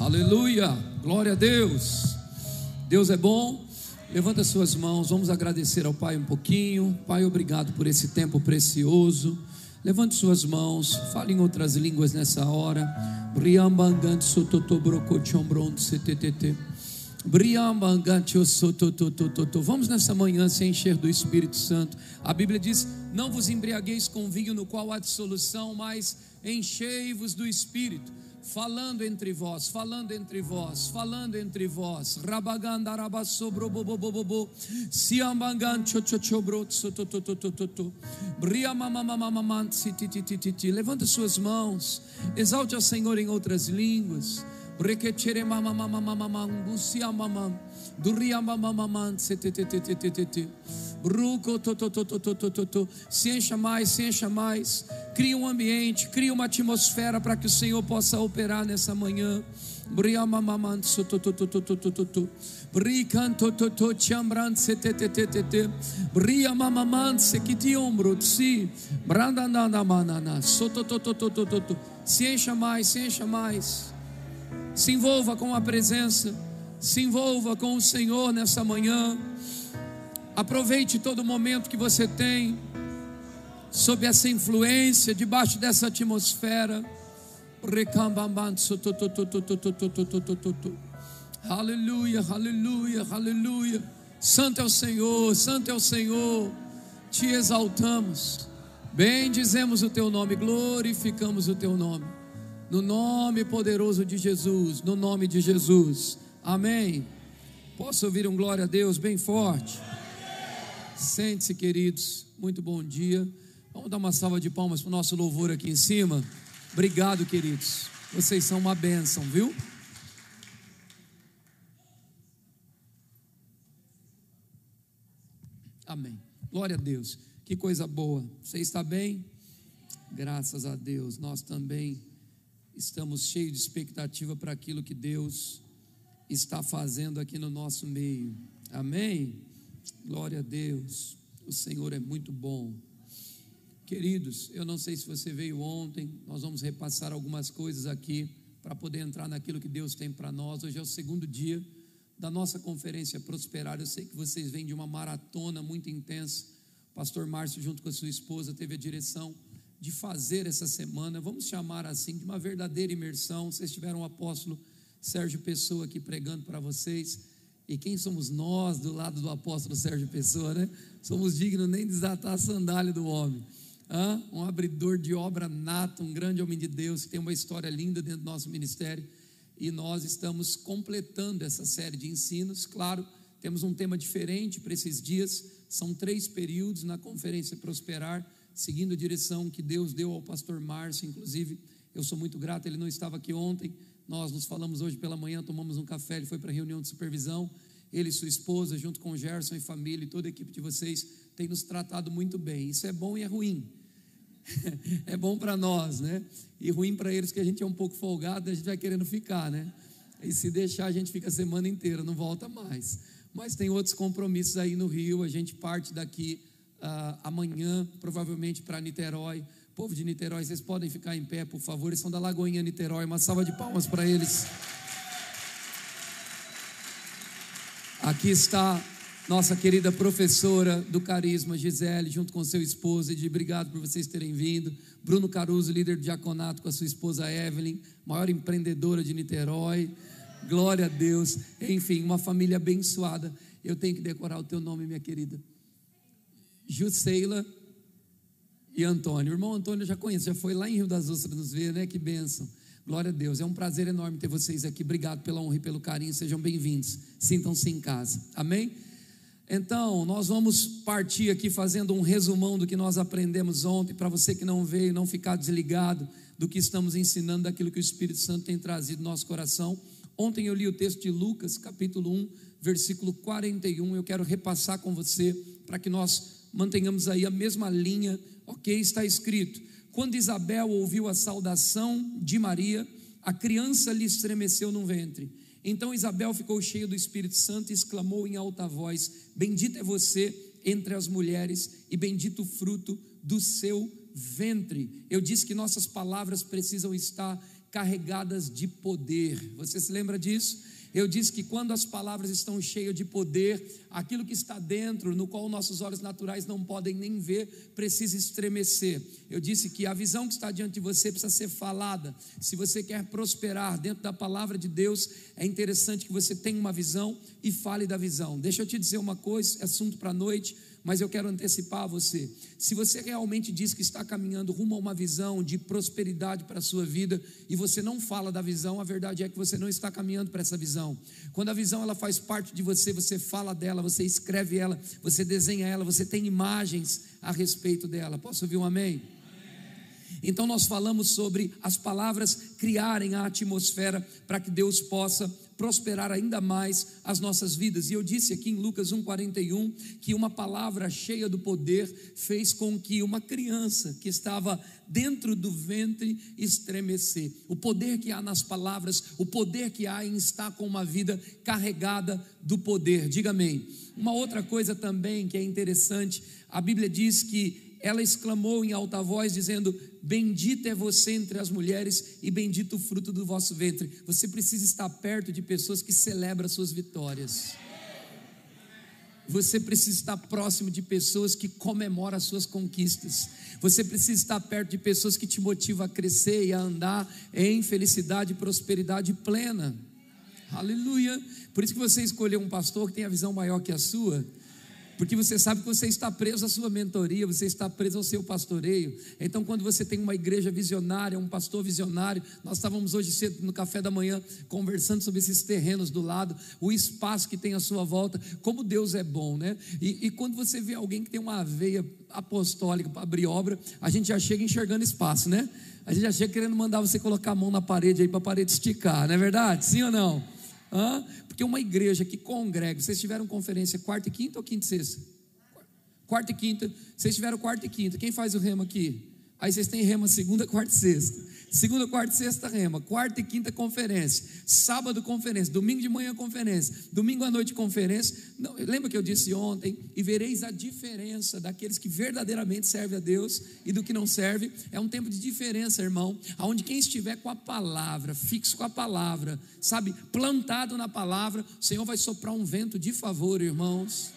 Aleluia, glória a Deus. Deus é bom. Levanta suas mãos, vamos agradecer ao Pai um pouquinho. Pai, obrigado por esse tempo precioso. Levante suas mãos, fale em outras línguas nessa hora. Vamos nessa manhã se encher do Espírito Santo. A Bíblia diz: Não vos embriagueis com vinho no qual há dissolução, mas enchei-vos do Espírito falando entre vós, falando entre vós, falando entre vós. Rabaganda rabasobro bobobobo. Siambangan chochochobro tsotototototo. Bria mamamamamamant sititititi. Levanta suas mãos. Exalte ao Senhor em outras línguas. Brequechere mamamamamamamam. Siamamam. Se encha mais, se encha mais. Cria um ambiente, cria uma atmosfera para que o Senhor possa operar nessa manhã. Se encha mais, se encha mais. Se envolva com a presença. Se envolva com o Senhor nessa manhã. Aproveite todo momento que você tem sob essa influência, debaixo dessa atmosfera. Aleluia, aleluia, aleluia. Santo é o Senhor, Santo é o Senhor. Te exaltamos, bendizemos o teu nome, glorificamos o teu nome. No nome poderoso de Jesus, no nome de Jesus. Amém. Posso ouvir um glória a Deus bem forte? Sente-se, queridos. Muito bom dia. Vamos dar uma salva de palmas para o nosso louvor aqui em cima. Obrigado, queridos. Vocês são uma bênção, viu? Amém. Glória a Deus. Que coisa boa. Você está bem? Graças a Deus. Nós também estamos cheios de expectativa para aquilo que Deus está fazendo aqui no nosso meio. Amém. Glória a Deus, o Senhor é muito bom. Queridos, eu não sei se você veio ontem, nós vamos repassar algumas coisas aqui para poder entrar naquilo que Deus tem para nós. Hoje é o segundo dia da nossa conferência Prosperar. Eu sei que vocês vêm de uma maratona muito intensa. O pastor Márcio, junto com a sua esposa, teve a direção de fazer essa semana, vamos chamar assim, de uma verdadeira imersão. Vocês tiveram o apóstolo Sérgio Pessoa aqui pregando para vocês. E quem somos nós do lado do apóstolo Sérgio Pessoa, né? Somos dignos nem de desatar a sandália do homem. Hã? Um abridor de obra nato, um grande homem de Deus que tem uma história linda dentro do nosso ministério. E nós estamos completando essa série de ensinos. Claro, temos um tema diferente para esses dias. São três períodos na Conferência Prosperar, seguindo a direção que Deus deu ao pastor Márcio. Inclusive, eu sou muito grato, ele não estava aqui ontem, nós nos falamos hoje pela manhã, tomamos um café, ele foi para a reunião de supervisão. Ele e sua esposa, junto com o Gerson e família e toda a equipe de vocês, tem nos tratado muito bem. Isso é bom e é ruim. é bom para nós, né? E ruim para eles que a gente é um pouco folgado, a gente vai querendo ficar, né? E se deixar, a gente fica a semana inteira, não volta mais. Mas tem outros compromissos aí no Rio, a gente parte daqui uh, amanhã, provavelmente para Niterói Povo de Niterói, vocês podem ficar em pé, por favor. Eles são da Lagoinha Niterói. Uma salva de palmas para eles. Aqui está nossa querida professora do Carisma, Gisele, junto com seu esposo. E de obrigado por vocês terem vindo. Bruno Caruso, líder de diaconato, com a sua esposa Evelyn, maior empreendedora de Niterói. Glória a Deus. Enfim, uma família abençoada. Eu tenho que decorar o teu nome, minha querida. Jusceila e Antônio. O irmão Antônio já conhece, já foi lá em Rio das Ostras nos ver, né? Que bênção. Glória a Deus. É um prazer enorme ter vocês aqui. Obrigado pela honra e pelo carinho. Sejam bem-vindos. Sintam-se em casa. Amém? Então, nós vamos partir aqui fazendo um resumão do que nós aprendemos ontem, para você que não veio, não ficar desligado do que estamos ensinando, daquilo que o Espírito Santo tem trazido no nosso coração. Ontem eu li o texto de Lucas, capítulo 1, versículo 41. Eu quero repassar com você para que nós mantenhamos aí a mesma linha Ok, está escrito: quando Isabel ouviu a saudação de Maria, a criança lhe estremeceu no ventre. Então Isabel ficou cheia do Espírito Santo e exclamou em alta voz: Bendita é você entre as mulheres, e bendito o fruto do seu ventre. Eu disse que nossas palavras precisam estar carregadas de poder. Você se lembra disso? Eu disse que quando as palavras estão cheias de poder, aquilo que está dentro, no qual nossos olhos naturais não podem nem ver, precisa estremecer. Eu disse que a visão que está diante de você precisa ser falada. Se você quer prosperar dentro da palavra de Deus, é interessante que você tenha uma visão e fale da visão. Deixa eu te dizer uma coisa, assunto para a noite mas eu quero antecipar você. Se você realmente diz que está caminhando rumo a uma visão de prosperidade para a sua vida e você não fala da visão, a verdade é que você não está caminhando para essa visão. Quando a visão ela faz parte de você, você fala dela, você escreve ela, você desenha ela, você tem imagens a respeito dela. Posso ouvir um amém? Então nós falamos sobre as palavras criarem a atmosfera para que Deus possa prosperar ainda mais as nossas vidas. E eu disse aqui em Lucas 1:41 que uma palavra cheia do poder fez com que uma criança que estava dentro do ventre estremecer. O poder que há nas palavras, o poder que há em estar com uma vida carregada do poder. Diga amém. Uma outra coisa também que é interessante, a Bíblia diz que ela exclamou em alta voz, dizendo: Bendita é você entre as mulheres e bendito o fruto do vosso ventre. Você precisa estar perto de pessoas que celebram suas vitórias. Você precisa estar próximo de pessoas que comemoram as suas conquistas. Você precisa estar perto de pessoas que te motivam a crescer e a andar em felicidade e prosperidade plena. Aleluia. Por isso que você escolheu um pastor que tem a visão maior que a sua porque você sabe que você está preso à sua mentoria, você está preso ao seu pastoreio. Então, quando você tem uma igreja visionária, um pastor visionário, nós estávamos hoje cedo no café da manhã conversando sobre esses terrenos do lado, o espaço que tem à sua volta, como Deus é bom, né? E, e quando você vê alguém que tem uma veia apostólica para abrir obra, a gente já chega enxergando espaço, né? A gente já chega querendo mandar você colocar a mão na parede aí para a parede esticar, não é verdade? Sim ou não? Hã? Porque uma igreja que congrega, vocês tiveram conferência quarta e quinta ou quinta e sexta? Quarta e quinta, vocês tiveram quarta e quinta, quem faz o remo aqui? Aí vocês têm rema segunda, quarta e sexta. Segunda, quarta e sexta rema. Quarta e quinta conferência. Sábado conferência. Domingo de manhã conferência. Domingo à noite conferência. Não, lembra que eu disse ontem? E vereis a diferença daqueles que verdadeiramente servem a Deus e do que não serve. É um tempo de diferença, irmão. Aonde quem estiver com a palavra, fixo com a palavra, sabe, plantado na palavra, o Senhor vai soprar um vento de favor, irmãos.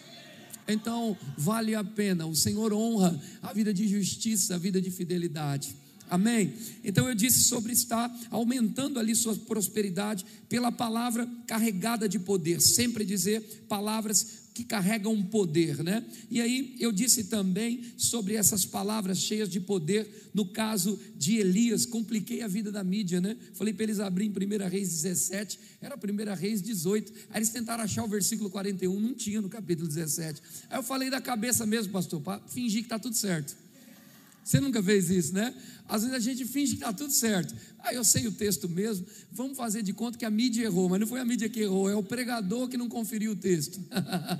Então, vale a pena. O Senhor honra a vida de justiça, a vida de fidelidade. Amém? Então eu disse sobre estar aumentando ali sua prosperidade pela palavra carregada de poder, sempre dizer palavras que carregam poder, né? E aí eu disse também sobre essas palavras cheias de poder, no caso de Elias, compliquei a vida da mídia, né? Falei para eles abrir em 1 Reis 17, era 1 Reis 18. Aí eles tentaram achar o versículo 41, não tinha no capítulo 17. Aí eu falei da cabeça mesmo, pastor, para fingir que está tudo certo. Você nunca fez isso, né? Às vezes a gente finge que está tudo certo. Aí eu sei o texto mesmo, vamos fazer de conta que a mídia errou, mas não foi a mídia que errou, é o pregador que não conferiu o texto.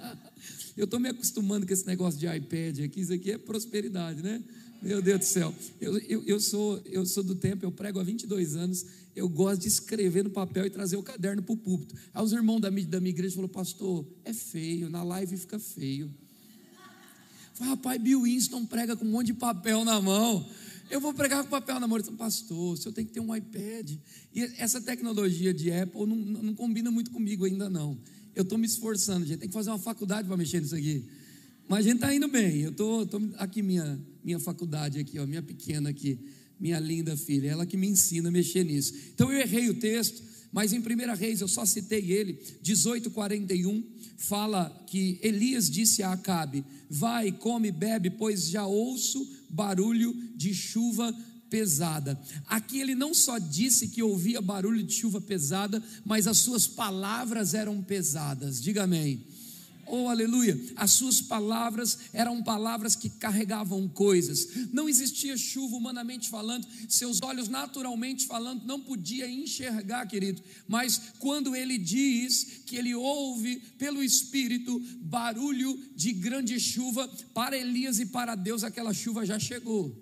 eu estou me acostumando com esse negócio de iPad aqui, isso aqui é prosperidade, né? Meu Deus do céu, eu, eu, eu, sou, eu sou do tempo, eu prego há 22 anos, eu gosto de escrever no papel e trazer o caderno para o púlpito. Aí os irmãos da, da minha igreja falaram, pastor, é feio, na live fica feio. Falei, rapaz, Bill Winston prega com um monte de papel na mão. Eu vou pregar com papel na mão. Ele falou, pastor, o senhor tem que ter um iPad. E essa tecnologia de Apple não, não combina muito comigo ainda não. Eu estou me esforçando, gente. Tem que fazer uma faculdade para mexer nisso aqui. Mas a gente está indo bem. Eu estou aqui minha minha faculdade aqui, ó, minha pequena aqui, minha linda filha, ela que me ensina a mexer nisso. Então eu errei o texto, mas em 1 Reis eu só citei ele, 18:41 fala que Elias disse a Acabe: Vai, come, bebe, pois já ouço barulho de chuva pesada. Aqui ele não só disse que ouvia barulho de chuva pesada, mas as suas palavras eram pesadas. Diga amém. Oh, aleluia! As suas palavras eram palavras que carregavam coisas. Não existia chuva humanamente falando, seus olhos naturalmente falando não podia enxergar, querido. Mas quando ele diz que ele ouve pelo espírito barulho de grande chuva, para Elias e para Deus aquela chuva já chegou.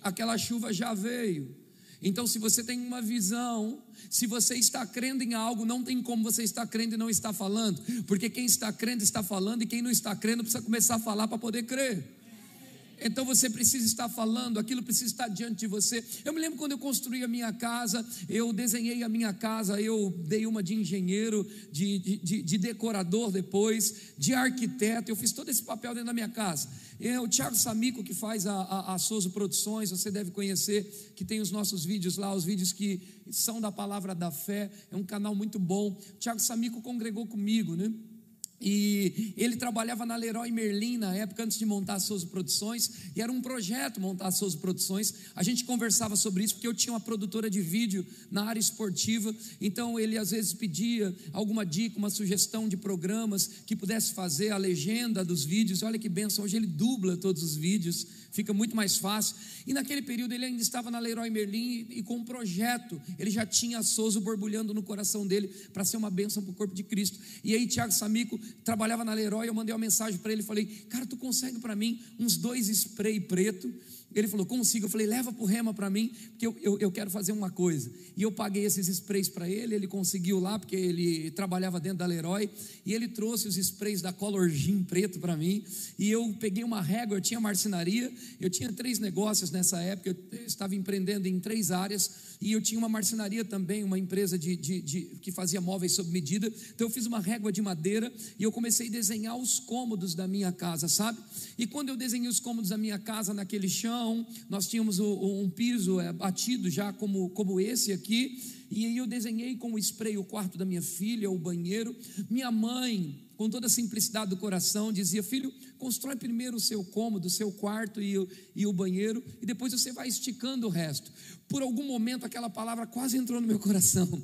Aquela chuva já veio. Então, se você tem uma visão, se você está crendo em algo, não tem como você estar crendo e não estar falando, porque quem está crendo está falando e quem não está crendo precisa começar a falar para poder crer. Então você precisa estar falando, aquilo precisa estar diante de você. Eu me lembro quando eu construí a minha casa, eu desenhei a minha casa, eu dei uma de engenheiro, de, de, de decorador depois, de arquiteto, eu fiz todo esse papel dentro da minha casa. É o Thiago Samico que faz a, a, a Souza Produções, você deve conhecer, que tem os nossos vídeos lá, os vídeos que são da palavra da fé, é um canal muito bom. O Thiago Samico congregou comigo, né? E ele trabalhava na Leroy Merlin na época, antes de montar as suas produções, e era um projeto montar as suas produções. A gente conversava sobre isso, porque eu tinha uma produtora de vídeo na área esportiva, então ele às vezes pedia alguma dica, uma sugestão de programas que pudesse fazer a legenda dos vídeos. Olha que benção, hoje ele dubla todos os vídeos fica muito mais fácil. E naquele período ele ainda estava na Leroy Merlin e, e com um projeto, ele já tinha a borbulhando no coração dele para ser uma bênção para o corpo de Cristo. E aí Tiago Samico trabalhava na Leroy, eu mandei uma mensagem para ele, falei, cara, tu consegue para mim uns dois spray preto? Ele falou, consigo. Eu falei, leva para o Rema para mim, porque eu, eu, eu, quero fazer uma coisa. E eu paguei esses sprays para ele, ele conseguiu lá, porque ele trabalhava dentro da Leroy, e ele trouxe os sprays da Color Gin preto para mim. E eu peguei uma régua, eu tinha marcenaria, eu tinha três negócios nessa época, eu estava empreendendo em três áreas e eu tinha uma marcenaria também, uma empresa de, de, de, que fazia móveis sob medida. Então eu fiz uma régua de madeira e eu comecei a desenhar os cômodos da minha casa, sabe? E quando eu desenhei os cômodos da minha casa naquele chão, nós tínhamos um piso é, batido já como, como esse aqui. E aí eu desenhei com o spray o quarto da minha filha, o banheiro. Minha mãe, com toda a simplicidade do coração, dizia: Filho, constrói primeiro o seu cômodo, o seu quarto e e o banheiro, e depois você vai esticando o resto. Por algum momento aquela palavra quase entrou no meu coração.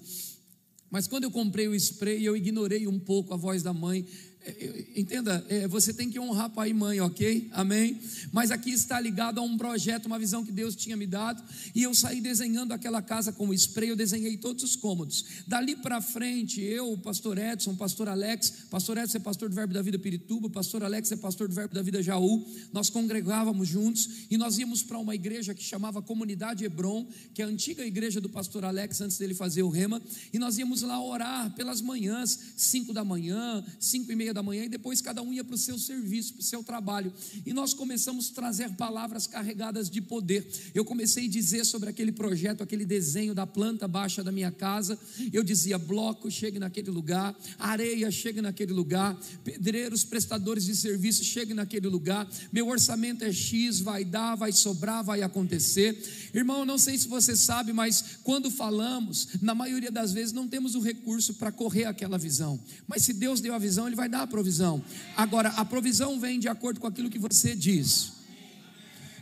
Mas quando eu comprei o spray, eu ignorei um pouco a voz da mãe. É, entenda, é, você tem que honrar pai e mãe, ok? Amém? Mas aqui está ligado a um projeto, uma visão que Deus tinha me dado, e eu saí desenhando aquela casa com spray, eu desenhei todos os cômodos. Dali para frente, eu, o pastor Edson, o pastor Alex, pastor Edson é pastor do Verbo da Vida Pirituba, pastor Alex é pastor do Verbo da Vida Jaú, nós congregávamos juntos e nós íamos para uma igreja que chamava Comunidade Hebron, que é a antiga igreja do pastor Alex antes dele fazer o rema, e nós íamos lá orar pelas manhãs, cinco da manhã, cinco e meia meia da manhã e depois cada um ia para o seu serviço, para o seu trabalho. E nós começamos a trazer palavras carregadas de poder. Eu comecei a dizer sobre aquele projeto, aquele desenho da planta baixa da minha casa. Eu dizia: bloco, chegue naquele lugar, areia, chegue naquele lugar, pedreiros, prestadores de serviço, chegue naquele lugar. Meu orçamento é X, vai dar, vai sobrar, vai acontecer. Irmão, não sei se você sabe, mas quando falamos, na maioria das vezes não temos o recurso para correr aquela visão. Mas se Deus deu a visão, Ele vai dar a provisão. Agora, a provisão vem de acordo com aquilo que você diz.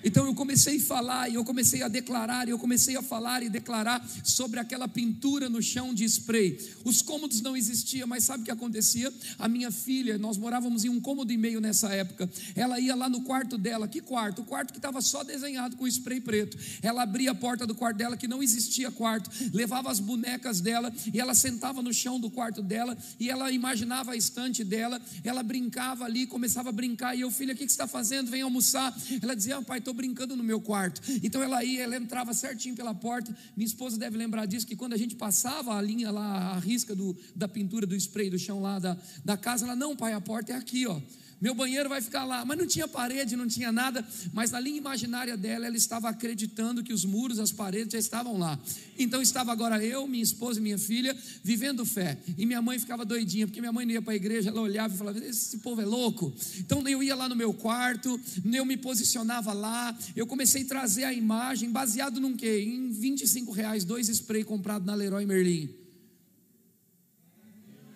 Então eu comecei a falar, e eu comecei a declarar, e eu comecei a falar e declarar sobre aquela pintura no chão de spray. Os cômodos não existiam, mas sabe o que acontecia? A minha filha, nós morávamos em um cômodo e meio nessa época. Ela ia lá no quarto dela, que quarto? O quarto que estava só desenhado com spray preto. Ela abria a porta do quarto dela, que não existia quarto, levava as bonecas dela e ela sentava no chão do quarto dela e ela imaginava a estante dela. Ela brincava ali, começava a brincar. E eu, filha, o que você está fazendo? Vem almoçar. Ela dizia, ah, pai, estou brincando no meu quarto. Então ela ia, ela entrava certinho pela porta. Minha esposa deve lembrar disso, que quando a gente passava a linha lá, a risca do, da pintura do spray do chão lá da, da casa, ela, não, pai, a porta é aqui, ó meu banheiro vai ficar lá. Mas não tinha parede, não tinha nada, mas na linha imaginária dela, ela estava acreditando que os muros, as paredes já estavam lá. Então estava agora eu, minha esposa e minha filha vivendo fé. E minha mãe ficava doidinha, porque minha mãe não ia para a igreja, ela olhava e falava: Esse povo é louco. Então eu ia lá no meu quarto, eu me posicionava lá, eu comecei a trazer a imagem, baseado num quê? Em 25 reais, dois spray comprados na Leroy Merlin.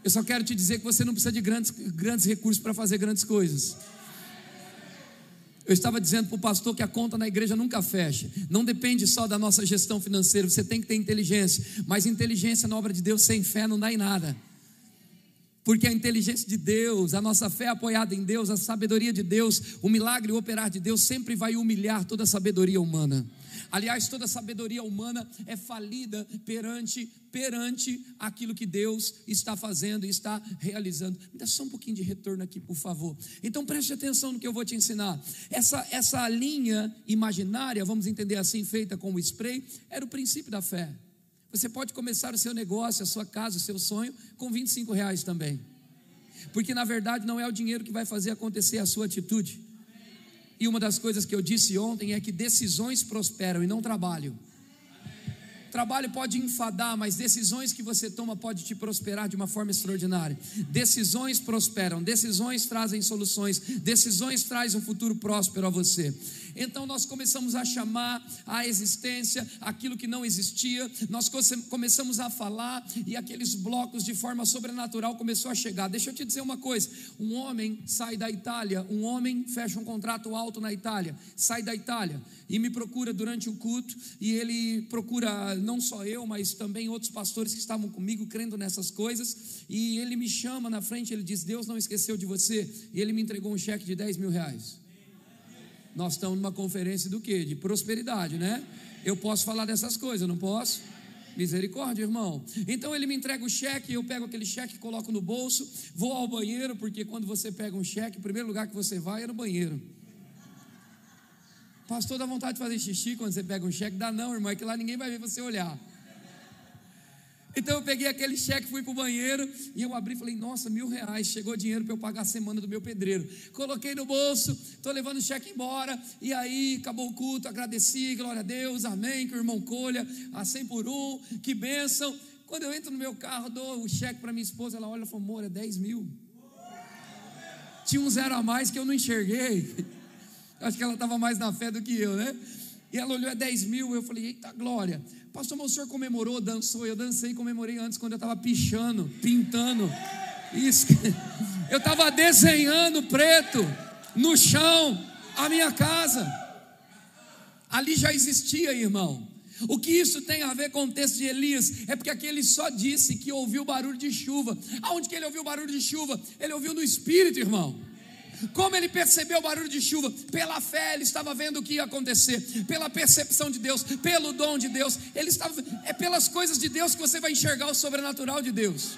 Eu só quero te dizer que você não precisa de grandes, grandes recursos para fazer grandes coisas. Eu estava dizendo para o pastor que a conta na igreja nunca fecha. Não depende só da nossa gestão financeira. Você tem que ter inteligência. Mas inteligência na obra de Deus sem fé não dá em nada. Porque a inteligência de Deus, a nossa fé apoiada em Deus, a sabedoria de Deus, o milagre o operar de Deus sempre vai humilhar toda a sabedoria humana. Aliás, toda sabedoria humana é falida perante perante aquilo que Deus está fazendo e está realizando. Me dá só um pouquinho de retorno aqui, por favor. Então preste atenção no que eu vou te ensinar. Essa essa linha imaginária, vamos entender assim, feita com o spray, era o princípio da fé. Você pode começar o seu negócio, a sua casa, o seu sonho com 25 reais também. Porque na verdade não é o dinheiro que vai fazer acontecer a sua atitude. E uma das coisas que eu disse ontem é que decisões prosperam e não trabalho. Trabalho pode enfadar, mas decisões que você toma pode te prosperar de uma forma extraordinária. Decisões prosperam, decisões trazem soluções, decisões trazem um futuro próspero a você. Então nós começamos a chamar à existência aquilo que não existia, nós começamos a falar e aqueles blocos de forma sobrenatural começou a chegar. Deixa eu te dizer uma coisa: um homem sai da Itália, um homem fecha um contrato alto na Itália, sai da Itália e me procura durante o culto e ele procura não só eu, mas também outros pastores que estavam comigo crendo nessas coisas e ele me chama na frente, ele diz: Deus não esqueceu de você e ele me entregou um cheque de 10 mil reais. Nós estamos numa conferência do que? De prosperidade, né? Eu posso falar dessas coisas, não posso? Misericórdia, irmão. Então ele me entrega o cheque, eu pego aquele cheque, coloco no bolso, vou ao banheiro, porque quando você pega um cheque, o primeiro lugar que você vai é no banheiro. Pastor, dá vontade de fazer xixi quando você pega um cheque? Dá não, irmão, é que lá ninguém vai ver você olhar. Então eu peguei aquele cheque, fui para o banheiro e eu abri e falei: Nossa, mil reais, chegou dinheiro para eu pagar a semana do meu pedreiro. Coloquei no bolso, estou levando o cheque embora. E aí acabou o culto, agradeci, glória a Deus, amém. Que o irmão colha a 100 por um, que bênção. Quando eu entro no meu carro, dou o cheque para minha esposa, ela olha e fala: Amor, é 10 mil. Tinha um zero a mais que eu não enxerguei. Acho que ela estava mais na fé do que eu, né? E ela olhou, é 10 mil. Eu falei: Eita glória. Pastor, mas o senhor comemorou, dançou. Eu dancei e comemorei antes, quando eu estava pichando, pintando. Isso. Eu estava desenhando preto no chão a minha casa. Ali já existia, irmão. O que isso tem a ver com o texto de Elias? É porque aqui ele só disse que ouviu barulho de chuva. Aonde que ele ouviu barulho de chuva? Ele ouviu no espírito, irmão. Como ele percebeu o barulho de chuva? Pela fé, ele estava vendo o que ia acontecer, pela percepção de Deus, pelo dom de Deus. Ele estava é pelas coisas de Deus que você vai enxergar o sobrenatural de Deus.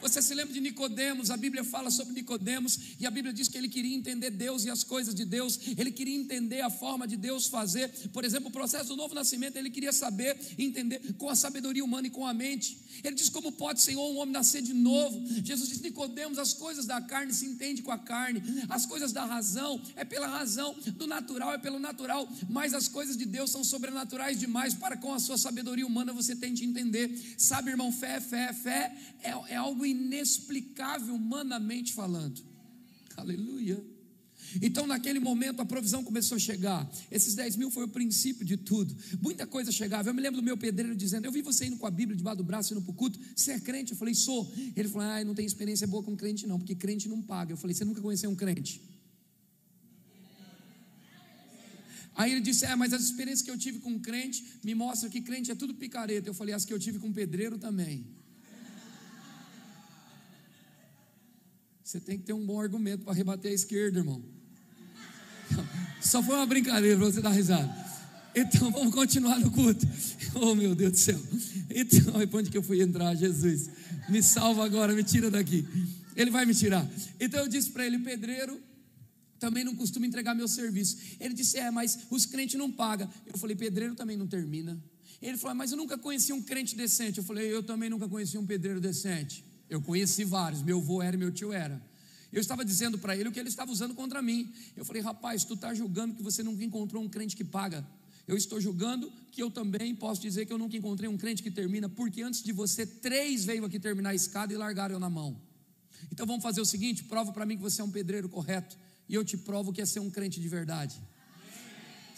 Você se lembra de Nicodemos? A Bíblia fala sobre Nicodemos e a Bíblia diz que ele queria entender Deus e as coisas de Deus. Ele queria entender a forma de Deus fazer. Por exemplo, o processo do novo nascimento, ele queria saber, entender com a sabedoria humana e com a mente. Ele diz como pode, Senhor, um homem nascer de novo. Jesus diz: Nicodemos, as coisas da carne se entende com a carne, as coisas da razão é pela razão, do natural é pelo natural, mas as coisas de Deus são sobrenaturais demais para com a sua sabedoria humana você tente entender. Sabe, irmão, fé, fé, fé é, é algo inexplicável humanamente falando. Aleluia. Então, naquele momento, a provisão começou a chegar. Esses 10 mil foi o princípio de tudo. Muita coisa chegava. Eu me lembro do meu pedreiro dizendo: Eu vi você indo com a Bíblia debaixo do braço, indo para o culto. Você é crente? Eu falei: Sou. Ele falou: Ah, não tem experiência boa com crente, não, porque crente não paga. Eu falei: Você nunca conheceu um crente? Aí ele disse: É, mas as experiências que eu tive com crente me mostram que crente é tudo picareta. Eu falei: As que eu tive com pedreiro também. Você tem que ter um bom argumento para rebater a esquerda, irmão. Só foi uma brincadeira para você dar risada. Então vamos continuar no culto. Oh meu Deus do céu. Então, onde que eu fui entrar, Jesus? Me salva agora, me tira daqui. Ele vai me tirar. Então eu disse para ele, pedreiro, também não costuma entregar meu serviço. Ele disse: É, mas os crentes não pagam. Eu falei: Pedreiro também não termina. Ele falou: Mas eu nunca conheci um crente decente. Eu falei: Eu também nunca conheci um pedreiro decente. Eu conheci vários, meu avô era e meu tio era. Eu estava dizendo para ele o que ele estava usando contra mim. Eu falei, rapaz, tu está julgando que você nunca encontrou um crente que paga. Eu estou julgando que eu também posso dizer que eu nunca encontrei um crente que termina, porque antes de você, três veio aqui terminar a escada e largaram eu na mão. Então vamos fazer o seguinte: prova para mim que você é um pedreiro correto, e eu te provo que é ser um crente de verdade.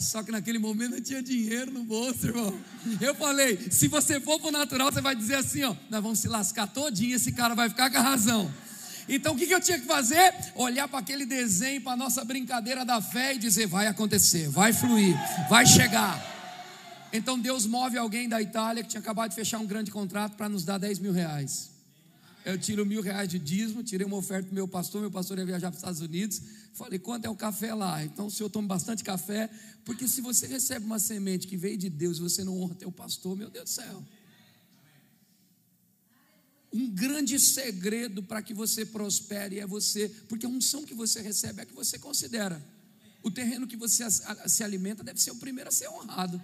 Só que naquele momento eu tinha dinheiro no bolso, irmão. Eu falei: se você for para o natural, você vai dizer assim: ó, nós vamos se lascar todinho, esse cara vai ficar com a razão. Então o que, eu tinha que fazer? Olhar para aquele desenho, para a nossa brincadeira da fé e dizer: vai acontecer, vai fluir, vai chegar. Então Deus move alguém da Itália que tinha acabado de fechar um grande contrato para nos dar 10 mil reais. Eu tiro mil reais de dízimo, tirei uma oferta do meu pastor, meu pastor ia viajar para os Estados Unidos. Falei, quanto é o café lá? Então o senhor toma bastante café, porque se você recebe uma semente que veio de Deus e você não honra teu pastor, meu Deus do céu. Um grande segredo para que você prospere é você, porque a unção que você recebe é a que você considera. O terreno que você se alimenta deve ser o primeiro a ser honrado.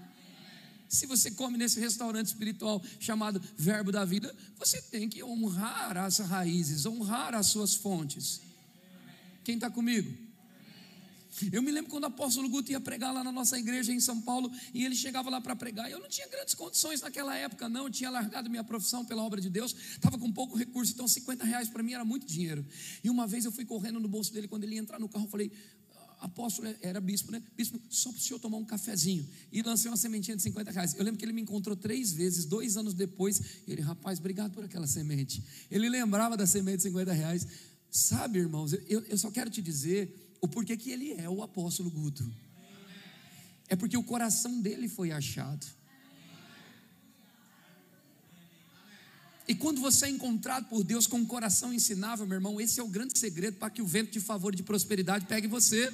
Se você come nesse restaurante espiritual chamado Verbo da Vida, você tem que honrar as raízes, honrar as suas fontes. Quem está comigo? Eu me lembro quando o apóstolo Guto ia pregar lá na nossa igreja em São Paulo e ele chegava lá para pregar. Eu não tinha grandes condições naquela época, não. Eu tinha largado minha profissão pela obra de Deus, estava com pouco recurso, então 50 reais para mim era muito dinheiro. E uma vez eu fui correndo no bolso dele, quando ele ia entrar no carro, eu falei: apóstolo era bispo, né? Bispo, só para o senhor tomar um cafezinho. E lancei uma sementinha de 50 reais. Eu lembro que ele me encontrou três vezes, dois anos depois. Ele, rapaz, obrigado por aquela semente. Ele lembrava da semente de 50 reais. Sabe, irmãos, eu, eu só quero te dizer o porquê que ele é o apóstolo Guto. É porque o coração dele foi achado. E quando você é encontrado por Deus com um coração ensinável, meu irmão, esse é o grande segredo para que o vento de favor e de prosperidade pegue você.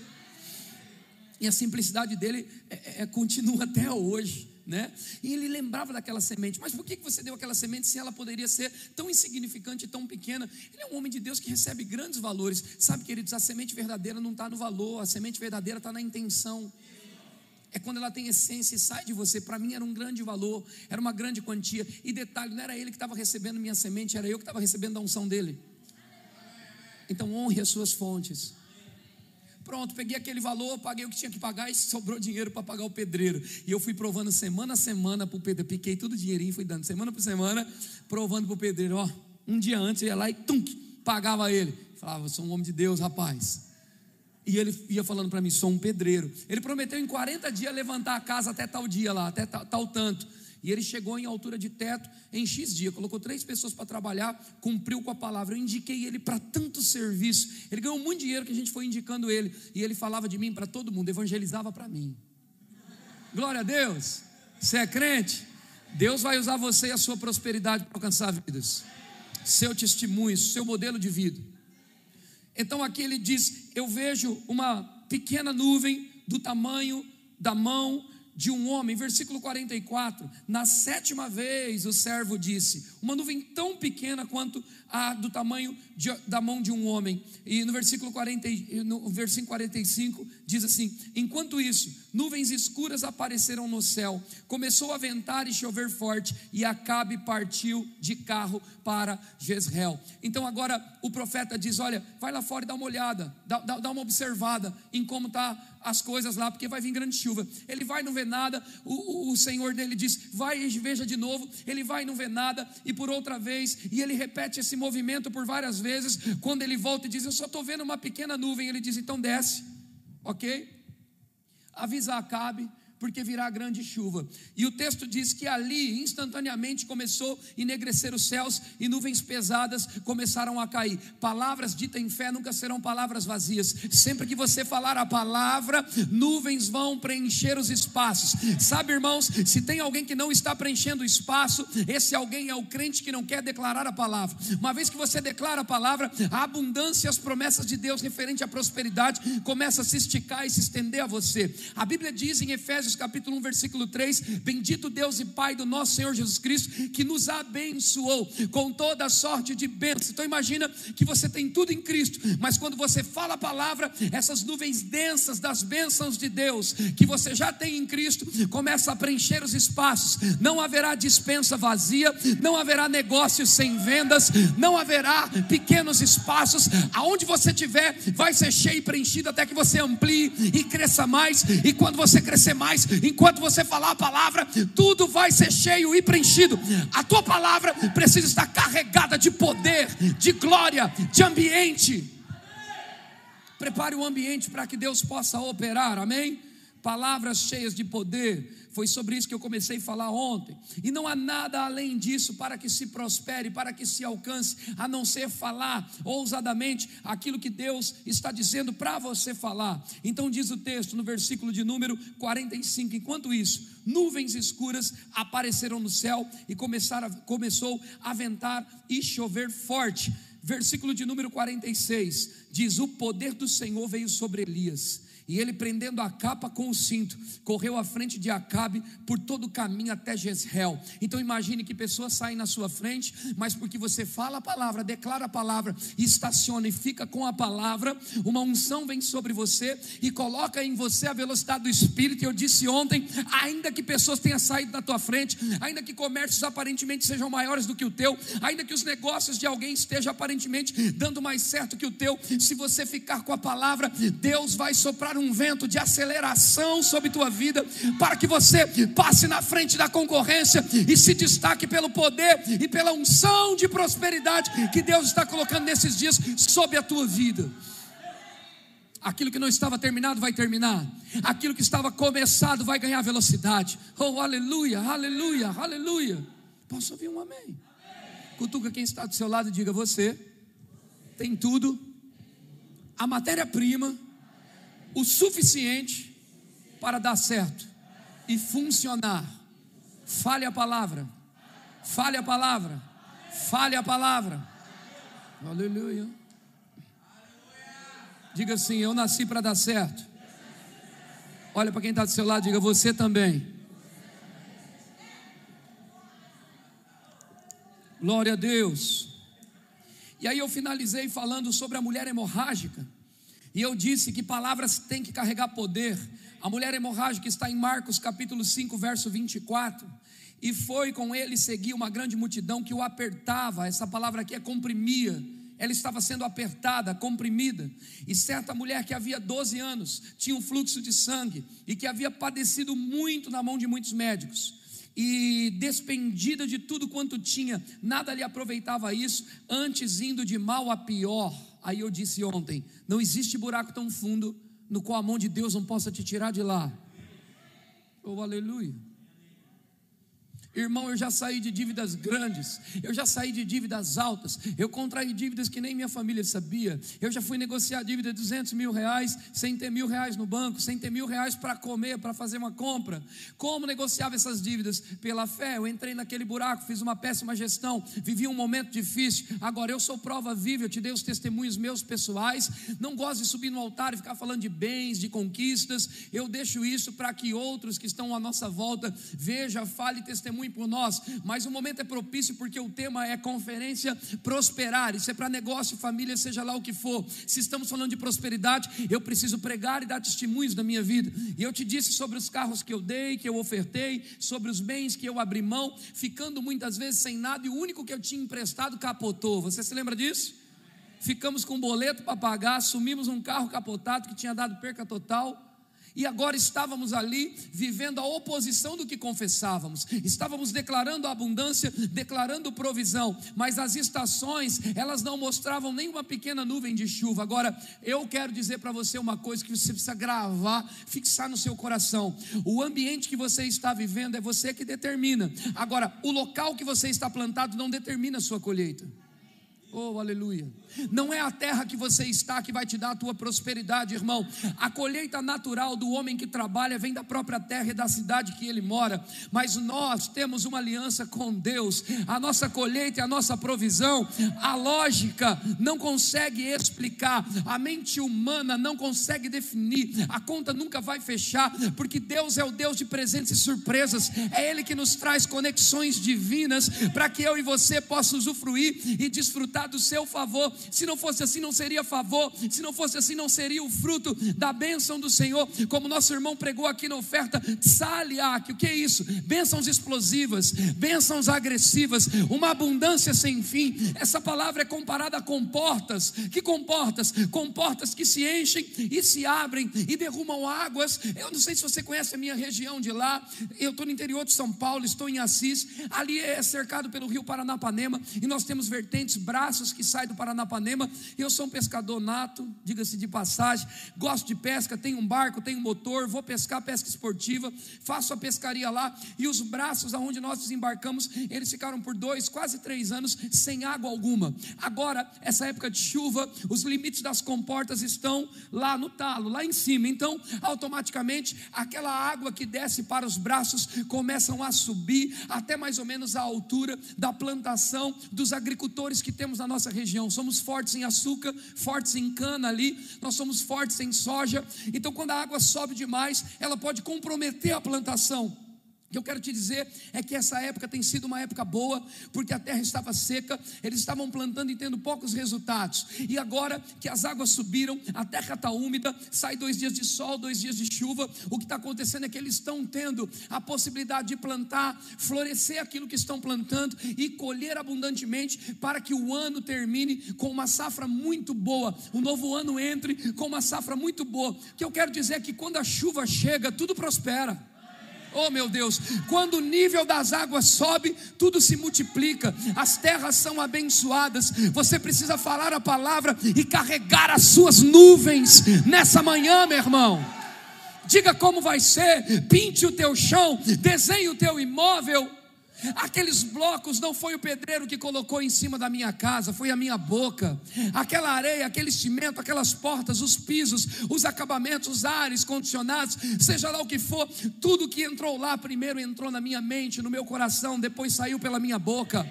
E a simplicidade dele é, é, é, continua até hoje. Né? E ele lembrava daquela semente, mas por que você deu aquela semente se ela poderia ser tão insignificante tão pequena? Ele é um homem de Deus que recebe grandes valores. Sabe, queridos, a semente verdadeira não está no valor, a semente verdadeira está na intenção é quando ela tem essência e sai de você. Para mim era um grande valor, era uma grande quantia. E detalhe, não era ele que estava recebendo minha semente, era eu que estava recebendo a unção dele. Então honre as suas fontes. Pronto, peguei aquele valor, paguei o que tinha que pagar e sobrou dinheiro para pagar o pedreiro. E eu fui provando semana a semana para o pedreiro. Piquei todo o dinheirinho, fui dando semana por semana, provando para o pedreiro. Ó, um dia antes eu ia lá e tum, pagava ele. Falava, sou um homem de Deus, rapaz. E ele ia falando para mim: sou um pedreiro. Ele prometeu em 40 dias levantar a casa até tal dia lá, até tal, tal tanto. E ele chegou em altura de teto em X dia, colocou três pessoas para trabalhar, cumpriu com a palavra. Eu indiquei ele para tanto serviço. Ele ganhou muito dinheiro que a gente foi indicando ele. E ele falava de mim para todo mundo, evangelizava para mim. Glória a Deus. Você é crente? Deus vai usar você e a sua prosperidade para alcançar vidas. Seu testemunho, seu modelo de vida. Então aqui ele diz: Eu vejo uma pequena nuvem do tamanho da mão de um homem, versículo 44, na sétima vez o servo disse: Uma nuvem tão pequena quanto a do tamanho de, da mão de um homem. E no versículo, 40, no versículo 45 diz assim: Enquanto isso, nuvens escuras apareceram no céu, começou a ventar e chover forte, e Acabe partiu de carro para Jezreel. Então agora o profeta diz: Olha, vai lá fora e dá uma olhada, dá, dá, dá uma observada em como está as coisas lá, porque vai vir grande chuva. Ele vai, não vê nada, o, o, o Senhor dele diz: vai e veja de novo. Ele vai, não vê nada, e por outra vez, e ele repete esse movimento por várias vezes. Quando ele volta e diz: Eu só estou vendo uma pequena nuvem, ele diz: Então desce, ok? Avisa Acabe porque virá grande chuva. E o texto diz que ali, instantaneamente, começou a enegrecer os céus e nuvens pesadas começaram a cair. Palavras ditas em fé nunca serão palavras vazias. Sempre que você falar a palavra, nuvens vão preencher os espaços. Sabe, irmãos, se tem alguém que não está preenchendo o espaço, esse alguém é o crente que não quer declarar a palavra. Uma vez que você declara a palavra, a abundância e as promessas de Deus referente à prosperidade começa a se esticar e se estender a você. A Bíblia diz em Efésios capítulo 1, versículo 3: Bendito Deus e Pai do nosso Senhor Jesus Cristo, que nos abençoou com toda sorte de bênçãos. Então imagina que você tem tudo em Cristo, mas quando você fala a palavra, essas nuvens densas das bênçãos de Deus que você já tem em Cristo começa a preencher os espaços. Não haverá dispensa vazia, não haverá negócios sem vendas, não haverá pequenos espaços. Aonde você tiver, vai ser cheio e preenchido até que você amplie e cresça mais. E quando você crescer mais, enquanto você falar a palavra, tudo vai ser cheio e preenchido. A tua palavra precisa estar carregada de poder, de glória, de ambiente. Prepare o ambiente para que Deus possa operar, amém? Palavras cheias de poder, foi sobre isso que eu comecei a falar ontem. E não há nada além disso para que se prospere, para que se alcance, a não ser falar ousadamente aquilo que Deus está dizendo para você falar. Então diz o texto no versículo de número 45: enquanto isso, nuvens escuras apareceram no céu e começaram, começou a ventar e chover forte. Versículo de número 46 diz: O poder do Senhor veio sobre Elias e ele, prendendo a capa com o cinto, correu à frente de Acabe por todo o caminho até Jezreel. Então imagine que pessoas saem na sua frente, mas porque você fala a palavra, declara a palavra, estaciona e fica com a palavra, uma unção vem sobre você e coloca em você a velocidade do Espírito. E eu disse ontem: ainda que pessoas tenham saído na tua frente, ainda que comércios aparentemente sejam maiores do que o teu, ainda que os negócios de alguém estejam aparentemente dando mais certo que o teu, se você ficar com a palavra, Deus vai soprar soprar um vento de aceleração sobre tua vida, para que você passe na frente da concorrência e se destaque pelo poder e pela unção de prosperidade que Deus está colocando nesses dias sobre a tua vida. Aquilo que não estava terminado vai terminar. Aquilo que estava começado vai ganhar velocidade. Oh, aleluia, aleluia, aleluia. Posso ouvir um amém? Cutuca quem está do seu lado e diga: Você tem tudo, a matéria-prima, o suficiente para dar certo e funcionar. Fale a palavra, fale a palavra, fale a palavra. Aleluia. Diga assim: Eu nasci para dar certo. Olha para quem está do seu lado, diga: Você também. Glória a Deus. E aí eu finalizei falando sobre a mulher hemorrágica. E eu disse que palavras têm que carregar poder. A mulher hemorrágica está em Marcos capítulo 5, verso 24. E foi com ele seguir uma grande multidão que o apertava. Essa palavra aqui é comprimia. Ela estava sendo apertada, comprimida. E certa mulher que havia 12 anos tinha um fluxo de sangue e que havia padecido muito na mão de muitos médicos e despendida de tudo quanto tinha, nada lhe aproveitava isso, antes indo de mal a pior. Aí eu disse ontem: não existe buraco tão fundo no qual a mão de Deus não possa te tirar de lá. Oh, aleluia. Irmão, eu já saí de dívidas grandes, eu já saí de dívidas altas, eu contraí dívidas que nem minha família sabia. Eu já fui negociar dívida de 200 mil reais, sem ter mil reais no banco, sem ter mil reais para comer, para fazer uma compra. Como negociava essas dívidas? Pela fé. Eu entrei naquele buraco, fiz uma péssima gestão, vivi um momento difícil. Agora eu sou prova viva, eu te dei os testemunhos meus pessoais. Não gosto de subir no altar e ficar falando de bens, de conquistas. Eu deixo isso para que outros que estão à nossa volta vejam, fale testemunho por nós, mas o momento é propício porque o tema é conferência prosperar. Isso é para negócio, família, seja lá o que for. Se estamos falando de prosperidade, eu preciso pregar e dar testemunhos da minha vida. E eu te disse sobre os carros que eu dei, que eu ofertei, sobre os bens que eu abri mão, ficando muitas vezes sem nada e o único que eu tinha emprestado capotou. Você se lembra disso? Ficamos com um boleto para pagar, assumimos um carro capotado que tinha dado perca total e agora estávamos ali vivendo a oposição do que confessávamos. Estávamos declarando abundância, declarando provisão, mas as estações, elas não mostravam nem uma pequena nuvem de chuva. Agora, eu quero dizer para você uma coisa que você precisa gravar, fixar no seu coração. O ambiente que você está vivendo é você que determina. Agora, o local que você está plantado não determina a sua colheita. Oh, aleluia. Não é a terra que você está que vai te dar a tua prosperidade, irmão. A colheita natural do homem que trabalha vem da própria terra e da cidade que ele mora. Mas nós temos uma aliança com Deus. A nossa colheita e a nossa provisão, a lógica não consegue explicar, a mente humana não consegue definir, a conta nunca vai fechar, porque Deus é o Deus de presentes e surpresas. É Ele que nos traz conexões divinas para que eu e você possam usufruir e desfrutar do seu favor se não fosse assim, não seria favor. Se não fosse assim, não seria o fruto da bênção do Senhor. Como nosso irmão pregou aqui na oferta, Saliak, o que é isso? Bênçãos explosivas, bênçãos agressivas, uma abundância sem fim. Essa palavra é comparada a comportas. Que comportas? Comportas que se enchem e se abrem e derrumam águas. Eu não sei se você conhece a minha região de lá. Eu estou no interior de São Paulo, estou em Assis. Ali é cercado pelo rio Paranapanema e nós temos vertentes, braços que saem do Paranapanema Paranapanema. Eu sou um pescador nato, diga-se de passagem. Gosto de pesca, tenho um barco, tenho um motor, vou pescar pesca esportiva, faço a pescaria lá. E os braços aonde nós desembarcamos, eles ficaram por dois, quase três anos sem água alguma. Agora, essa época de chuva, os limites das comportas estão lá no talo, lá em cima. Então, automaticamente, aquela água que desce para os braços começam a subir até mais ou menos a altura da plantação dos agricultores que temos na nossa região. Somos fortes em açúcar, fortes em cana ali, nós somos fortes em soja. Então, quando a água sobe demais, ela pode comprometer a plantação. Que eu quero te dizer é que essa época tem sido uma época boa, porque a terra estava seca, eles estavam plantando e tendo poucos resultados. E agora que as águas subiram, a terra está úmida, sai dois dias de sol, dois dias de chuva. O que está acontecendo é que eles estão tendo a possibilidade de plantar, florescer aquilo que estão plantando e colher abundantemente para que o ano termine com uma safra muito boa, o novo ano entre com uma safra muito boa. O que eu quero dizer é que quando a chuva chega, tudo prospera. Oh meu Deus, quando o nível das águas sobe, tudo se multiplica, as terras são abençoadas. Você precisa falar a palavra e carregar as suas nuvens nessa manhã, meu irmão. Diga como vai ser, pinte o teu chão, desenhe o teu imóvel Aqueles blocos não foi o pedreiro que colocou em cima da minha casa, foi a minha boca. Aquela areia, aquele cimento, aquelas portas, os pisos, os acabamentos, os ares condicionados, seja lá o que for, tudo que entrou lá primeiro entrou na minha mente, no meu coração, depois saiu pela minha boca.